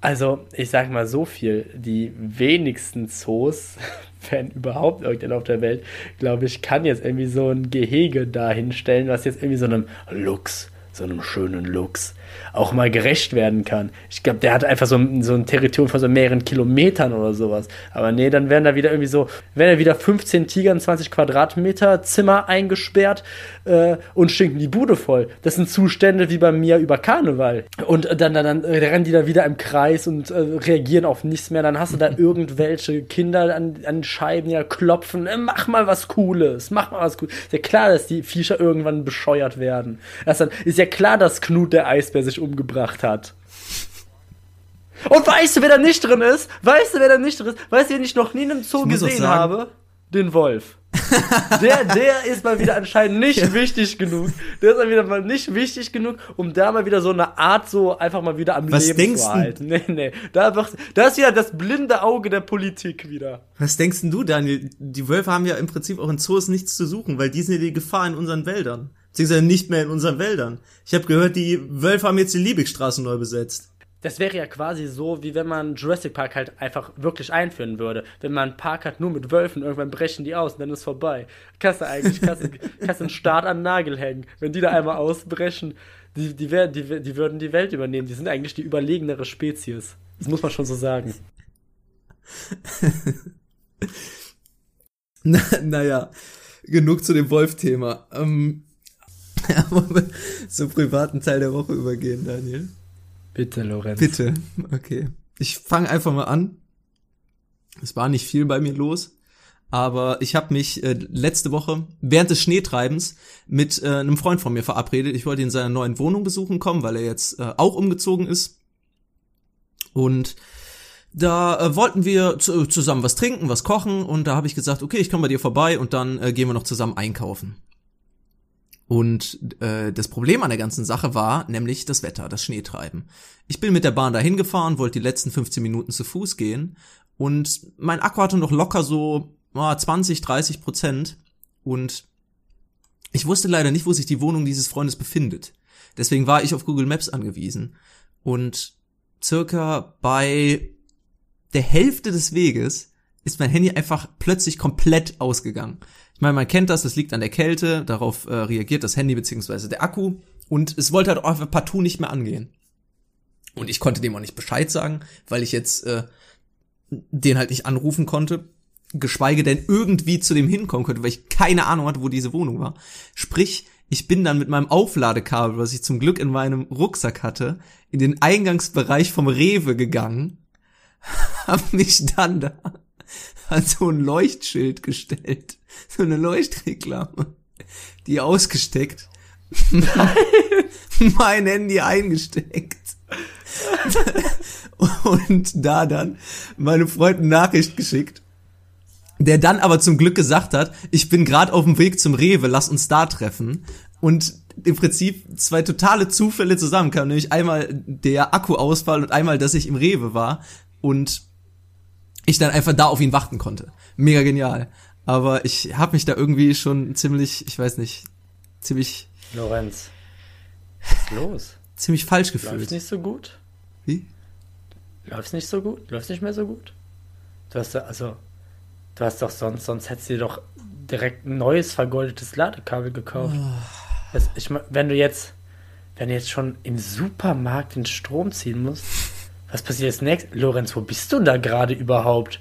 also, ich sag mal so viel, die wenigsten Zoos, wenn überhaupt irgendeiner auf der Welt, glaube ich, kann jetzt irgendwie so ein Gehege dahinstellen, was jetzt irgendwie so einem Luchs, so einem schönen Luchs, auch mal gerecht werden kann. Ich glaube, der hat einfach so, ein- so ein Territorium von so mehreren Kilometern oder sowas. Aber nee, dann werden da wieder irgendwie so, werden da wieder 15 Tiger in 20 Quadratmeter Zimmer eingesperrt äh, und stinken die Bude voll. Das sind Zustände wie bei mir über Karneval. Und dann, dann, dann äh, rennen die da wieder im Kreis und äh, reagieren auf nichts mehr. Dann hast du da irgendwelche Kinder an, an Scheiben ja klopfen. Äh, mach mal was Cooles, mach mal was Cooles. Ist ja klar, dass die Viecher irgendwann bescheuert werden. Das dann, ist ja klar, dass Knut der Eisbär sich umgebracht hat. Und weißt du, wer da nicht drin ist? Weißt du, wer da nicht drin ist? Weißt du, wen ich noch nie in einem Zoo gesehen habe? Den Wolf. Der, der ist mal wieder anscheinend nicht wichtig genug. Der ist mal wieder mal nicht wichtig genug, um da mal wieder so eine Art so einfach mal wieder am
Was
Leben
denkst
zu halten. Nee, nee. Da, wird, da ist wieder das blinde Auge der Politik wieder.
Was denkst denn du, Daniel? Die Wölfe haben ja im Prinzip auch in Zoos nichts zu suchen, weil die sind ja die Gefahr in unseren Wäldern. Beziehungsweise nicht mehr in unseren Wäldern. Ich habe gehört, die Wölfe haben jetzt die Liebigstraße neu besetzt.
Das wäre ja quasi so, wie wenn man Jurassic Park halt einfach wirklich einführen würde. Wenn man einen Park hat nur mit Wölfen, irgendwann brechen die aus und dann ist vorbei. Kannst du eigentlich, kannst du, kannst einen Start an den Nagel hängen. Wenn die da einmal ausbrechen, die, die, wär, die, die würden die Welt übernehmen. Die sind eigentlich die überlegenere Spezies. Das muss man schon so sagen.
Na, naja, genug zu dem Wolf-Thema. Ähm, wollen wir zum privaten Teil der Woche übergehen, Daniel?
Bitte, Lorenz.
Bitte, okay. Ich fange einfach mal an. Es war nicht viel bei mir los, aber ich habe mich äh, letzte Woche während des Schneetreibens mit äh, einem Freund von mir verabredet. Ich wollte ihn in seiner neuen Wohnung besuchen kommen, weil er jetzt äh, auch umgezogen ist. Und da äh, wollten wir zu, zusammen was trinken, was kochen und da habe ich gesagt, okay, ich komme bei dir vorbei und dann äh, gehen wir noch zusammen einkaufen. Und äh, das Problem an der ganzen Sache war nämlich das Wetter, das Schneetreiben. Ich bin mit der Bahn dahin gefahren, wollte die letzten 15 Minuten zu Fuß gehen und mein Akku hatte noch locker so oh, 20, 30 Prozent und ich wusste leider nicht, wo sich die Wohnung dieses Freundes befindet. Deswegen war ich auf Google Maps angewiesen und circa bei der Hälfte des Weges ist mein Handy einfach plötzlich komplett ausgegangen. Ich meine, man kennt das, das liegt an der Kälte, darauf äh, reagiert das Handy beziehungsweise der Akku und es wollte halt auch einfach partout nicht mehr angehen. Und ich konnte dem auch nicht Bescheid sagen, weil ich jetzt äh, den halt nicht anrufen konnte, geschweige denn irgendwie zu dem hinkommen könnte, weil ich keine Ahnung hatte, wo diese Wohnung war. Sprich, ich bin dann mit meinem Aufladekabel, was ich zum Glück in meinem Rucksack hatte, in den Eingangsbereich vom Rewe gegangen, hab mich dann da an so ein Leuchtschild gestellt. So eine Leuchtreklame, die ausgesteckt, mein Handy eingesteckt. Und da dann meinem Freund eine Nachricht geschickt, der dann aber zum Glück gesagt hat, ich bin gerade auf dem Weg zum Rewe, lass uns da treffen. Und im Prinzip zwei totale Zufälle zusammenkamen, nämlich einmal der Akkuausfall und einmal, dass ich im Rewe war. Und ich dann einfach da auf ihn warten konnte. Mega genial. Aber ich habe mich da irgendwie schon ziemlich, ich weiß nicht, ziemlich.
Lorenz, was ist los?
Ziemlich falsch gefühlt.
Läuft's nicht so gut?
Wie?
Läuft's nicht so gut? Läuft's nicht mehr so gut? Du hast da, also, du hast doch sonst, sonst hättest du dir doch direkt ein neues vergoldetes Ladekabel gekauft.
Oh.
Das, ich, wenn du jetzt, wenn du jetzt schon im Supermarkt den Strom ziehen musst, was passiert jetzt nächstes? Lorenz, wo bist du da gerade überhaupt?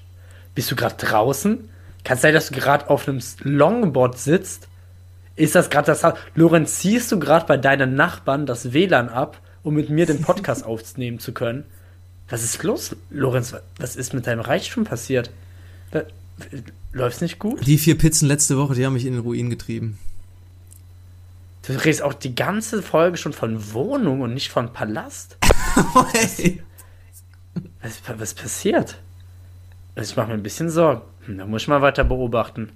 Bist du gerade draußen? Kann es sein, dass du gerade auf einem Longboard sitzt? Ist das gerade das Haus? Lorenz, ziehst du gerade bei deinen Nachbarn das WLAN ab, um mit mir den Podcast aufnehmen zu können? Was ist los, Lorenz? Was ist mit deinem Reichtum passiert? Läuft's nicht gut?
Die vier Pizzen letzte Woche, die haben mich in den Ruin getrieben.
Du redest auch die ganze Folge schon von Wohnung und nicht von Palast. was, was passiert? Also ich mache mir ein bisschen Sorgen. Hm, da muss ich mal weiter beobachten.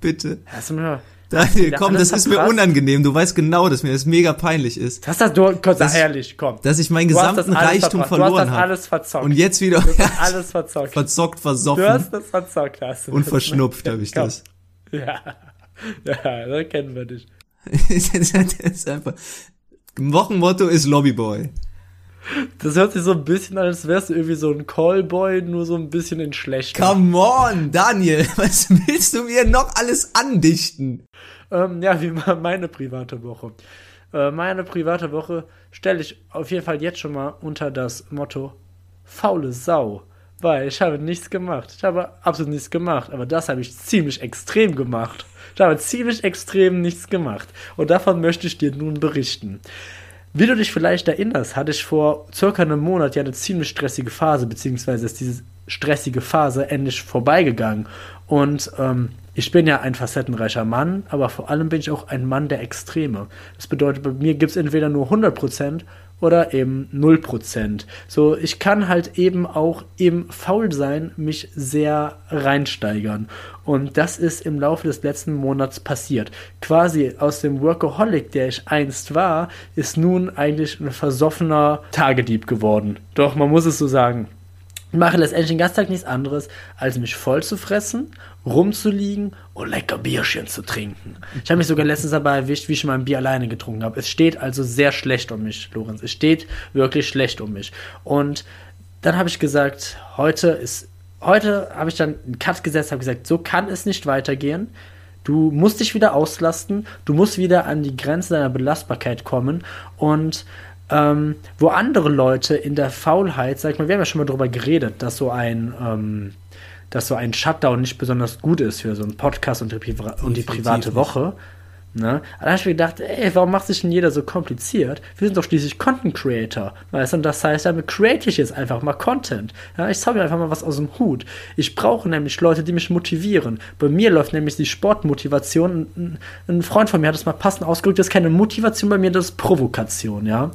Bitte.
Hast du mir,
Daniel, komm, das ist mir unangenehm. Du weißt genau, dass mir das mega peinlich ist.
hast das du, kurz
Das-
ehrlich, komm.
Dass ich meinen
Du das
gesamten Reichtum
verbracht. Du hast
verloren
das
habe.
alles verzockt.
Und jetzt wieder
Du hast alles verzockt.
verzockt,
Du
versoffen
hast das verzockt, hast du.
und verschnupft habe ich
Komm.
das.
Ja. Ja, da kennen wir dich.
das ist einfach. Wochenmotto ist Lobbyboy.
Das hört sich so ein bisschen an, als wärst du irgendwie so ein Callboy, nur so ein bisschen in schlecht.
Come on, Daniel, was willst du mir noch alles andichten?
Ähm, ja, wie meine private Woche? Äh, meine private Woche stelle ich auf jeden Fall jetzt schon mal unter das Motto faule Sau. Weil ich habe nichts gemacht. Ich habe absolut nichts gemacht. Aber das habe ich ziemlich extrem gemacht. Ich habe ziemlich extrem nichts gemacht. Und davon möchte ich dir nun berichten. Wie du dich vielleicht erinnerst, hatte ich vor circa einem Monat ja eine ziemlich stressige Phase, beziehungsweise ist diese stressige Phase endlich vorbeigegangen. Und ähm, ich bin ja ein facettenreicher Mann, aber vor allem bin ich auch ein Mann der Extreme. Das bedeutet, bei mir gibt es entweder nur 100% oder eben 0%. So, ich kann halt eben auch im Faulsein mich sehr reinsteigern. Und das ist im Laufe des letzten Monats passiert. Quasi aus dem Workaholic, der ich einst war, ist nun eigentlich ein versoffener Tagedieb geworden. Doch, man muss es so sagen. Mache letztendlich den ganzen Tag nichts anderes, als mich voll zu fressen, rumzuliegen und lecker Bierchen zu trinken. Ich habe mich sogar letztens dabei erwischt, wie ich mal ein Bier alleine getrunken habe. Es steht also sehr schlecht um mich, Lorenz. Es steht wirklich schlecht um mich. Und dann habe ich gesagt, heute ist, heute habe ich dann einen Cut gesetzt, habe gesagt, so kann es nicht weitergehen. Du musst dich wieder auslasten, du musst wieder an die Grenze deiner Belastbarkeit kommen und ähm, wo andere Leute in der Faulheit, sag ich mal, wir haben ja schon mal darüber geredet, dass so ein, ähm, dass so ein Shutdown nicht besonders gut ist für so einen Podcast und die, Priva und die private
nicht.
Ne? Da habe ich mir gedacht, ey, warum macht sich denn jeder so kompliziert? Wir sind doch schließlich Content Creator. Weißt du, und das heißt, damit create ich jetzt einfach mal Content. Ja, ich zauber einfach mal was aus dem Hut. Ich brauche nämlich Leute, die mich motivieren. Bei mir läuft nämlich die Sportmotivation. Ein, ein Freund von mir hat das mal passend ausgedrückt, das ist keine Motivation bei mir, das ist Provokation, ja.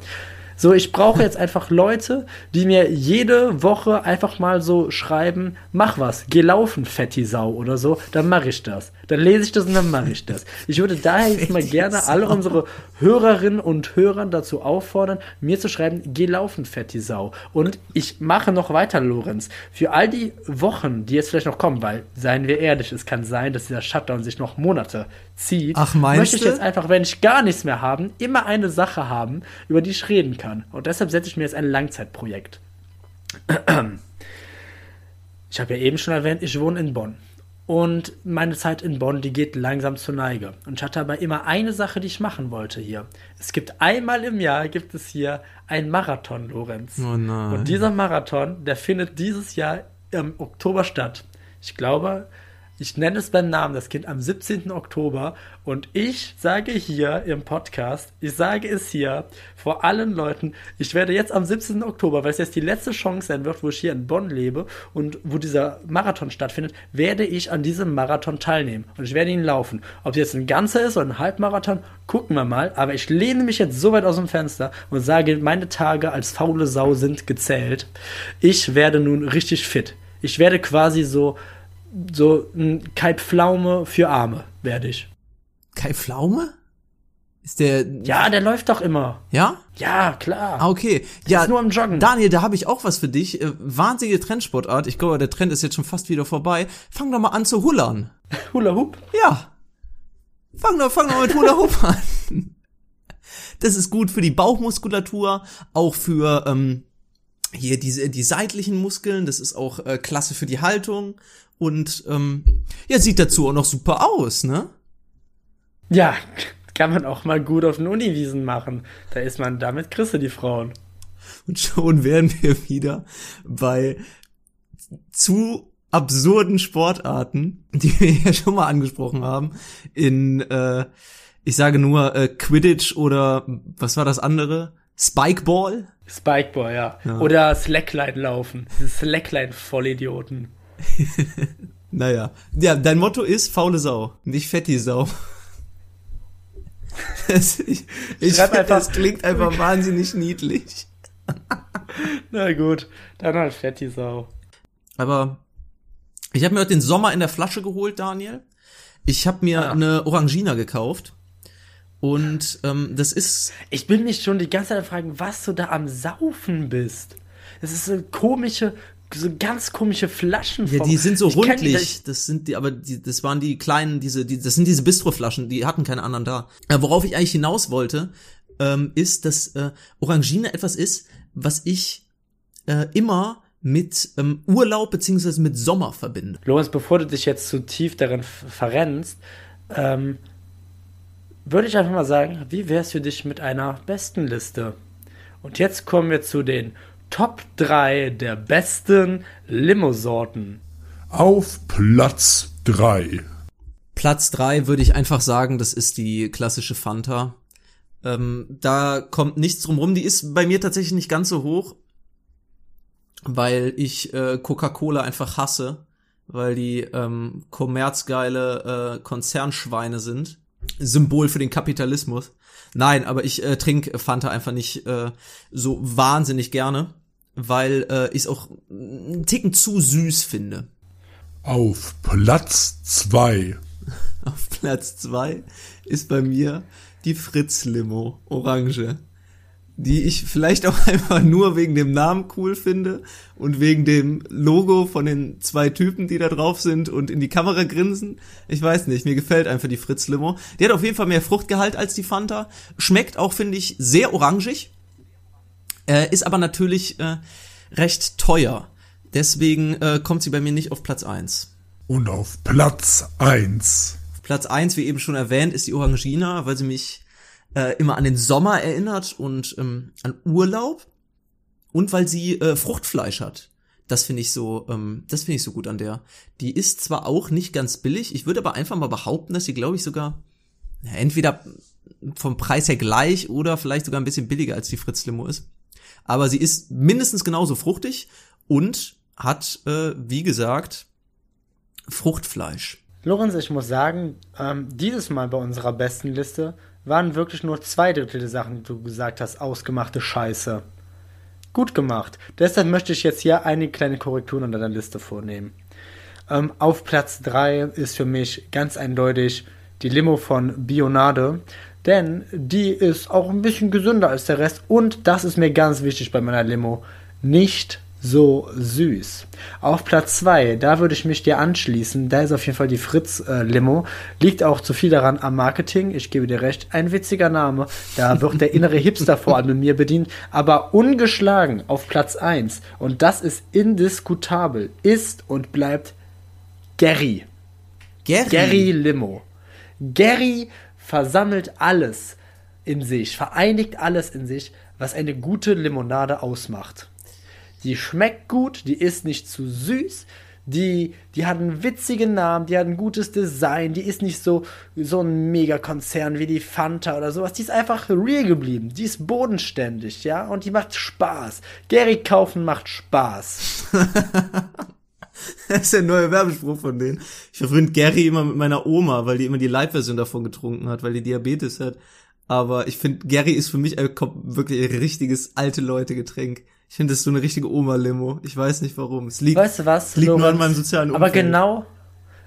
So, ich brauche jetzt einfach Leute, die mir jede Woche einfach mal so schreiben, mach was, geh laufen, Fetti Sau oder so, dann mache ich das. Dann lese ich das und dann mache ich das. Ich würde daher jetzt mal gerne alle unsere Hörerinnen und Hörer dazu auffordern, mir zu schreiben, geh laufen, Fetti Sau. Und ich mache noch weiter, Lorenz. Für all die Wochen, die jetzt vielleicht noch kommen, weil, seien wir ehrlich, es kann sein, dass dieser Shutdown sich noch Monate zieht,
Ach,
möchte ich jetzt einfach, wenn ich gar nichts mehr habe, immer eine Sache haben, über die ich reden kann. Und deshalb setze ich mir jetzt ein Langzeitprojekt. Ich habe ja eben schon erwähnt, ich wohne in Bonn. Und meine Zeit in Bonn, die geht langsam zur Neige. Und ich hatte aber immer eine Sache, die ich machen wollte hier. Es gibt einmal im Jahr, gibt es hier einen Marathon, Lorenz.
Oh nein.
Und dieser Marathon, der findet dieses Jahr im Oktober statt. Ich glaube, ich nenne es beim Namen, das Kind am 17. Oktober. Und ich sage hier im Podcast, ich sage es hier vor allen Leuten, ich werde jetzt am 17. Oktober, weil es jetzt die letzte Chance sein wird, wo ich hier in Bonn lebe und wo dieser Marathon stattfindet, werde ich an diesem Marathon teilnehmen. Und ich werde ihn laufen. Ob es jetzt ein ganzer ist oder ein Halbmarathon, gucken wir mal. Aber ich lehne mich jetzt so weit aus dem Fenster und sage, meine Tage als faule Sau sind gezählt. Ich werde nun richtig fit. Ich werde quasi so so ein Kai Pflaume für Arme werde ich.
Kai Pflaume? Ist der.
Ja, der läuft doch immer.
Ja?
Ja, klar.
Ah, okay. Ja,
ist nur am Joggen.
Daniel, da habe ich auch was für dich. Äh, wahnsinnige Trendsportart. Ich glaube, der Trend ist jetzt schon fast wieder vorbei. Fang doch mal an zu hullern.
Hula Hoop.
Ja. Fang doch, fang doch mit Hula Hoop an. Das ist gut für die Bauchmuskulatur, auch für ähm, hier diese die seitlichen Muskeln. Das ist auch äh, klasse für die Haltung und ähm, ja sieht dazu auch noch super aus, ne?
Ja, kann man auch mal gut auf den Uniwiesen machen. Da ist man damit kriegst du die Frauen.
Und schon wären wir wieder bei zu absurden Sportarten, die wir ja schon mal angesprochen haben, in, äh, ich sage nur äh, Quidditch oder was war das andere? Spikeball?
Spikeball, ja. Oder Slackline laufen. Slackline-Vollidioten.
Naja. Ja, dein Motto ist faule Sau, nicht fetti Sau. Das, ich ich
Schreib
find,
einfach-
das klingt einfach wahnsinnig niedlich.
Na gut, dann halt Fetti Sau.
Aber ich habe mir heute den Sommer in der Flasche geholt, Daniel. Ich habe mir
Ah.
eine Orangina gekauft. Und ähm, das ist
Ich bin mich schon die ganze Zeit fragen, was du da am Saufen bist. Das ist so komische, so ganz komische Flaschen.
Ja, die sind so
Ich kenn die-
rundlich. Das sind die, aber die, das waren die kleinen, diese, die, das sind diese Bistroflaschen. Die hatten keine anderen da. Äh, worauf ich eigentlich hinaus wollte, ähm, ist, dass äh, Orangina etwas ist, was ich äh, immer mit ähm, Urlaub beziehungsweise mit Sommer verbinde.
Lorenz, bevor du dich jetzt zu tief darin verrennst, ähm, würde ich einfach mal sagen, wie wär's für dich mit einer besten Liste? Und jetzt kommen wir zu den Top 3 der besten Limo-Sorten.
Auf Platz 3.
Platz drei würde ich einfach sagen, das ist die klassische Fanta. Ähm, da kommt nichts drum rum. Die ist bei mir tatsächlich nicht ganz so hoch, weil ich äh, Coca-Cola einfach hasse, weil die ähm, kommerzgeile äh, Konzernschweine sind. Symbol für den Kapitalismus. Nein, aber ich äh, trinke Fanta einfach nicht äh, so wahnsinnig gerne, weil äh, ich es auch einen Ticken zu süß finde.
Auf Platz 2.
Auf Platz zwei ist bei mir die Fritz Limo Orange. Die ich vielleicht auch einfach nur wegen dem Namen cool finde und wegen dem Logo von den zwei Typen, die da drauf sind und in die Kamera grinsen. Ich weiß nicht, mir gefällt einfach die Fritz Limo. Die hat auf jeden Fall mehr Fruchtgehalt als die Fanta. Schmeckt auch, finde ich, sehr orangig. Äh, ist aber natürlich äh, recht teuer. Deswegen äh, kommt sie bei mir nicht auf Platz eins.
Und auf Platz 1.
Platz eins, wie eben schon erwähnt, ist die Orangina, weil sie mich äh, immer an den Sommer erinnert und ähm, an Urlaub und weil sie äh, Fruchtfleisch hat. Das finde ich so, ähm, das finde ich so gut an der. Die ist zwar auch nicht ganz billig, ich würde aber einfach mal behaupten, dass sie, glaube ich, sogar ja, entweder vom Preis her gleich oder vielleicht sogar ein bisschen billiger als die Fritz Limo ist. Aber sie ist mindestens genauso fruchtig und hat, äh, wie gesagt, Fruchtfleisch.
Lorenz, ich muss sagen, ähm, dieses Mal bei unserer besten Liste waren wirklich nur zwei Drittel der Sachen, die du gesagt hast, ausgemachte Scheiße. Gut gemacht. Deshalb möchte ich jetzt hier einige kleine Korrekturen unter der Liste vornehmen. Ähm, auf Platz 3 ist für mich ganz eindeutig die Limo von Bionade, denn die ist auch ein bisschen gesünder als der Rest und das ist mir ganz wichtig bei meiner Limo. Nicht so süß. Auf Platz 2, da würde ich mich dir anschließen. Da ist auf jeden Fall die Fritz-Limo. Liegt auch zu viel daran am Marketing. Ich gebe dir recht. Ein witziger Name. Da wird der innere Hipster vor allem mit mir bedient. Aber ungeschlagen auf Platz 1. Und das ist indiskutabel. Ist und bleibt Gary.
Gary.
Gary Limo. Gary versammelt alles in sich, vereinigt alles in sich, was eine gute Limonade ausmacht. Die schmeckt gut, die ist nicht zu süß, die, die hat einen witzigen Namen, die hat ein gutes Design, die ist nicht so, so ein Megakonzern wie die Fanta oder sowas. Die ist einfach real geblieben, die ist bodenständig, ja, und die macht Spaß. Gary kaufen macht Spaß.
Das ist der neue Werbespruch von denen. Ich verbinde Gary immer mit meiner Oma, weil die immer die Light-Version davon getrunken hat, weil die Diabetes hat. Aber ich finde, Gary ist für mich ein, wirklich ein richtiges alte Leute-Getränk. Ich finde, das ist so eine richtige Oma-Limo. Ich weiß nicht warum. Es liegt,
Weißt du was?
liegt nur an
Lorenz?
meinem sozialen
Aber
Umfeld.
genau,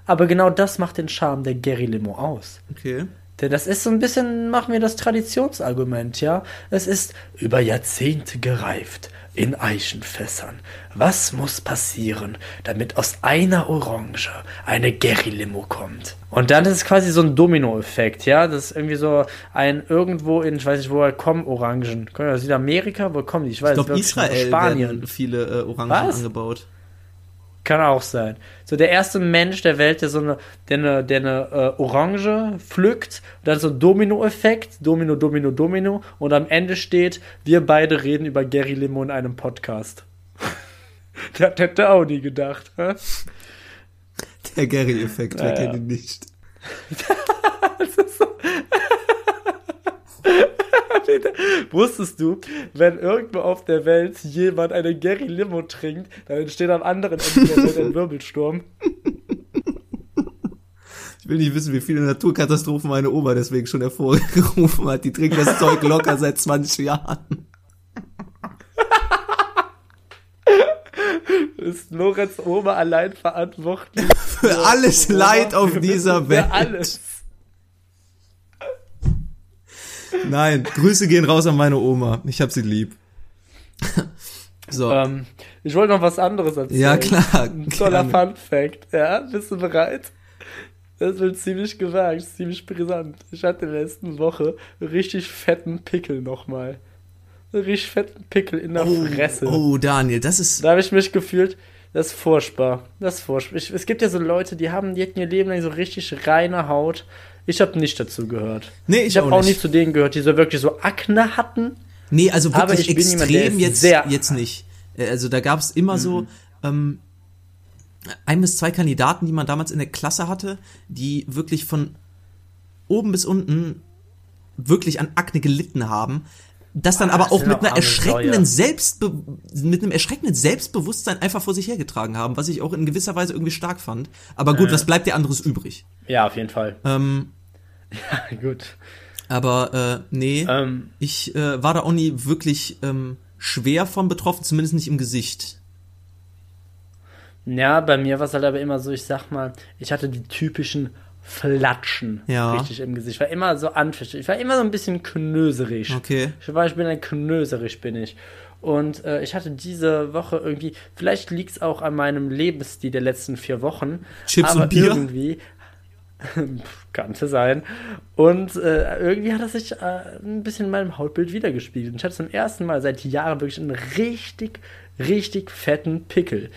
aber genau das macht den Charme der Gary Limo aus.
Okay.
Denn das ist so ein bisschen, machen wir das Traditionsargument, ja. Es ist über Jahrzehnte gereift in Eichenfässern. Was muss passieren, damit aus einer Orange eine Gary-Limo kommt? Und dann ist es quasi so ein Domino-Effekt, ja. Das ist irgendwie so ein irgendwo in, ich weiß nicht, woher kommen Orangen? Kommen die aus Südamerika? Wo kommen die? Ich weiß
Ich glaube,
nicht.
Israel
Spanien.
werden viele äh, Orangen
Was?
angebaut.
Kann auch sein. So der erste Mensch der Welt, der so eine, der eine, der eine äh, Orange pflückt, und dann so ein Domino-Effekt, Domino, Domino, Domino, und am Ende steht, wir beide reden über Gary Limo in einem Podcast. das hätte auch nie gedacht. Hä?
Der Gary-Effekt, wer
Ja,
kennt ihn nicht?
Wusstest du, wenn irgendwo auf der Welt jemand eine Gary Limo trinkt, dann entsteht am anderen Ende der Welt ein Wirbelsturm?
Ich will nicht wissen, wie viele Naturkatastrophen meine Oma deswegen schon hervorgerufen hat. Die trinkt das Zeug locker seit 20 Jahren.
Ist Lorenz Oma allein verantwortlich
Für alles? Leid auf dieser Welt.
Für alles.
Nein, Grüße gehen raus an meine Oma. Ich hab sie lieb. So.
Ähm, ich wollte noch was anderes erzählen.
Ja, klar,
Ein toller. Fun Fact. Ja, bist du bereit? Das wird ziemlich gewagt, ziemlich brisant. Ich hatte letzten Woche richtig fetten Pickel nochmal. Einen richtig fetten Pickel in der Fresse.
oh, Daniel, das ist.
Da habe ich mich gefühlt, das ist furchtbar. Das ist furchtbar. Ich, es gibt ja so Leute, die haben, die hatten ihr Leben lang so richtig reine Haut. Ich habe nicht dazu gehört.
Nee, ich
ich habe
auch
auch
nicht.
zu denen gehört, die so wirklich so Akne hatten.
Nee, also wirklich
jemand,
extrem
ist
jetzt,
sehr-
jetzt nicht. Äh, Also da gab es immer so
Mhm.
ähm, ein bis zwei Kandidaten, die man damals in der Klasse hatte, die wirklich von oben bis unten wirklich an Akne gelitten haben. Das dann
Ah,
aber
das
auch mit einer erschreckenden. Selbstbe mit einem erschreckenden Selbstbewusstsein einfach vor sich hergetragen haben, was ich auch in gewisser Weise irgendwie stark fand. Aber gut, was bleibt dir anderes übrig?
Ja, auf jeden Fall.
Ähm,
Gut.
aber äh, nee,
Ähm,
ich äh, war da auch nie wirklich ähm, schwer von betroffen, zumindest nicht im Gesicht.
Ja, bei mir war es halt aber immer so, ich sag mal, ich hatte die typischen Flatschen
Ja.
richtig im Gesicht. Ich war immer so anfischig. Ich war immer so ein bisschen knöserig.
Okay.
Ich war, ich bin ein knöserig, bin ich. Und äh, ich hatte diese Woche irgendwie, vielleicht liegt es auch an meinem Lebensstil der letzten vier Wochen.
Chips
aber
und Bier?
irgendwie könnte sein. Und äh, irgendwie hat das sich äh, ein bisschen in meinem Hautbild wiedergespiegelt. Und ich hatte zum ersten Mal seit Jahren wirklich einen richtig, richtig fetten Pickel.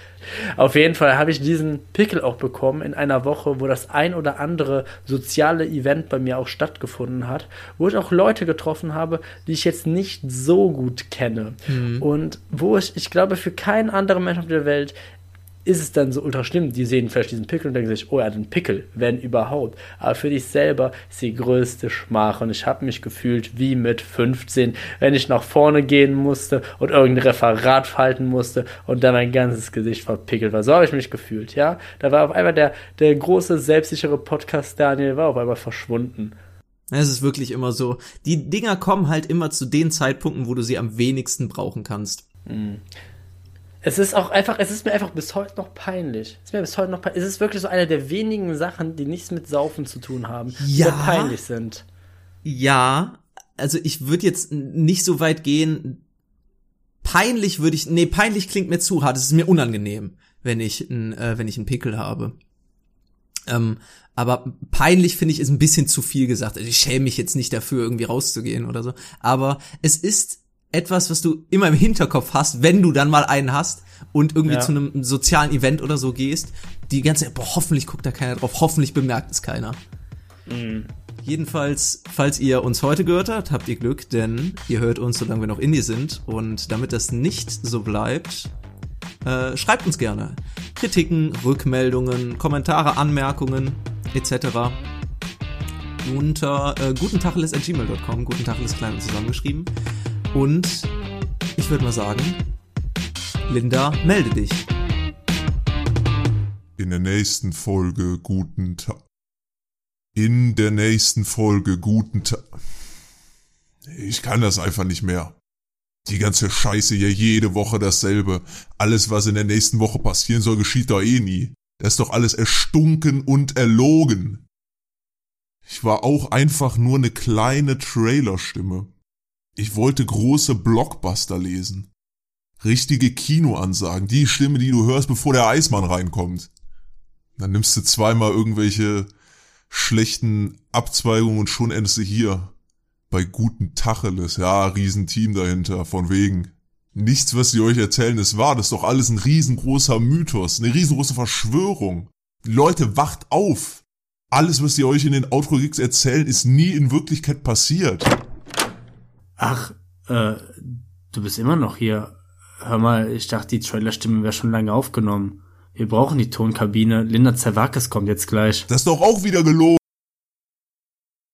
Auf jeden Fall habe ich diesen Pickel auch bekommen in einer Woche, wo das ein oder andere soziale Event bei mir auch stattgefunden hat, wo ich auch Leute getroffen habe, die ich jetzt nicht so gut kenne. Und wo ich, ich glaube, für keinen anderen Menschen auf der Welt ist es dann so ultra schlimm. Die sehen vielleicht diesen Pickel und denken sich, oh, er hat einen Pickel, wenn überhaupt. Aber für dich selber ist die größte Schmach. Und ich habe mich gefühlt wie mit 15, wenn ich nach vorne gehen musste und irgendein Referat halten musste und dann mein ganzes Gesicht verpickelt war. So habe ich mich gefühlt, ja. Da war auf einmal der, der große, selbstsichere Podcast Daniel war auf einmal verschwunden.
Es ist wirklich immer so. Die Dinger kommen halt immer zu den Zeitpunkten, wo du sie am wenigsten brauchen kannst.
Es ist auch einfach, es ist mir einfach bis heute noch peinlich. Es ist mir bis heute noch peinlich. Es ist wirklich so eine der wenigen Sachen, die nichts mit Saufen zu tun haben, die
Ja.
sehr peinlich sind.
Ja, also ich würde jetzt nicht so weit gehen. Peinlich würde ich, nee, peinlich klingt mir zu hart. Es ist mir unangenehm, wenn ich, n, äh, wenn ich einen Pickel habe. Ähm, aber peinlich finde ich ist ein bisschen zu viel gesagt. Also ich schäme mich jetzt nicht dafür, irgendwie rauszugehen oder so. Aber es ist etwas, was du immer im Hinterkopf hast, wenn du dann mal einen hast und irgendwie
Ja.
zu einem sozialen Event oder so gehst. Die ganze Zeit, boah, hoffentlich guckt da keiner drauf, hoffentlich bemerkt es keiner. Jedenfalls, falls ihr uns heute gehört habt, habt ihr Glück, denn ihr hört uns, solange wir noch Indie sind. Und damit das nicht so bleibt, äh, schreibt uns gerne Kritiken, Rückmeldungen, Kommentare, Anmerkungen etc. unter äh, gutentacheles.gmail.com. Guten Tacheles klein und zusammengeschrieben. Und ich würde mal sagen, Linda, melde dich.
In der nächsten Folge guten Tag. In der nächsten Folge guten Tag. Ich kann das einfach nicht mehr. Die ganze Scheiße hier jede Woche dasselbe. Alles, was in der nächsten Woche passieren soll, geschieht doch eh nie. Das ist doch alles erstunken und erlogen. Ich war auch einfach nur eine kleine Trailerstimme. Ich wollte große Blockbuster lesen. Richtige Kinoansagen. Die Stimme, die du hörst, bevor der Eismann reinkommt. Dann nimmst du zweimal irgendwelche schlechten Abzweigungen und schon endest du hier. Bei guten Tacheles. Ja, Riesenteam dahinter, von wegen. Nichts, was sie euch erzählen, ist wahr. Das ist doch alles ein riesengroßer Mythos, eine riesengroße Verschwörung. Leute, wacht auf! Alles, was sie euch in den Outro Gigs erzählen, ist nie in Wirklichkeit passiert.
Ach, äh, du bist immer noch hier. Hör mal, ich dachte, die Trailerstimme wäre schon lange aufgenommen. Wir brauchen die Tonkabine. Linda Zerwakis kommt jetzt gleich.
Das ist doch auch wieder gelogen.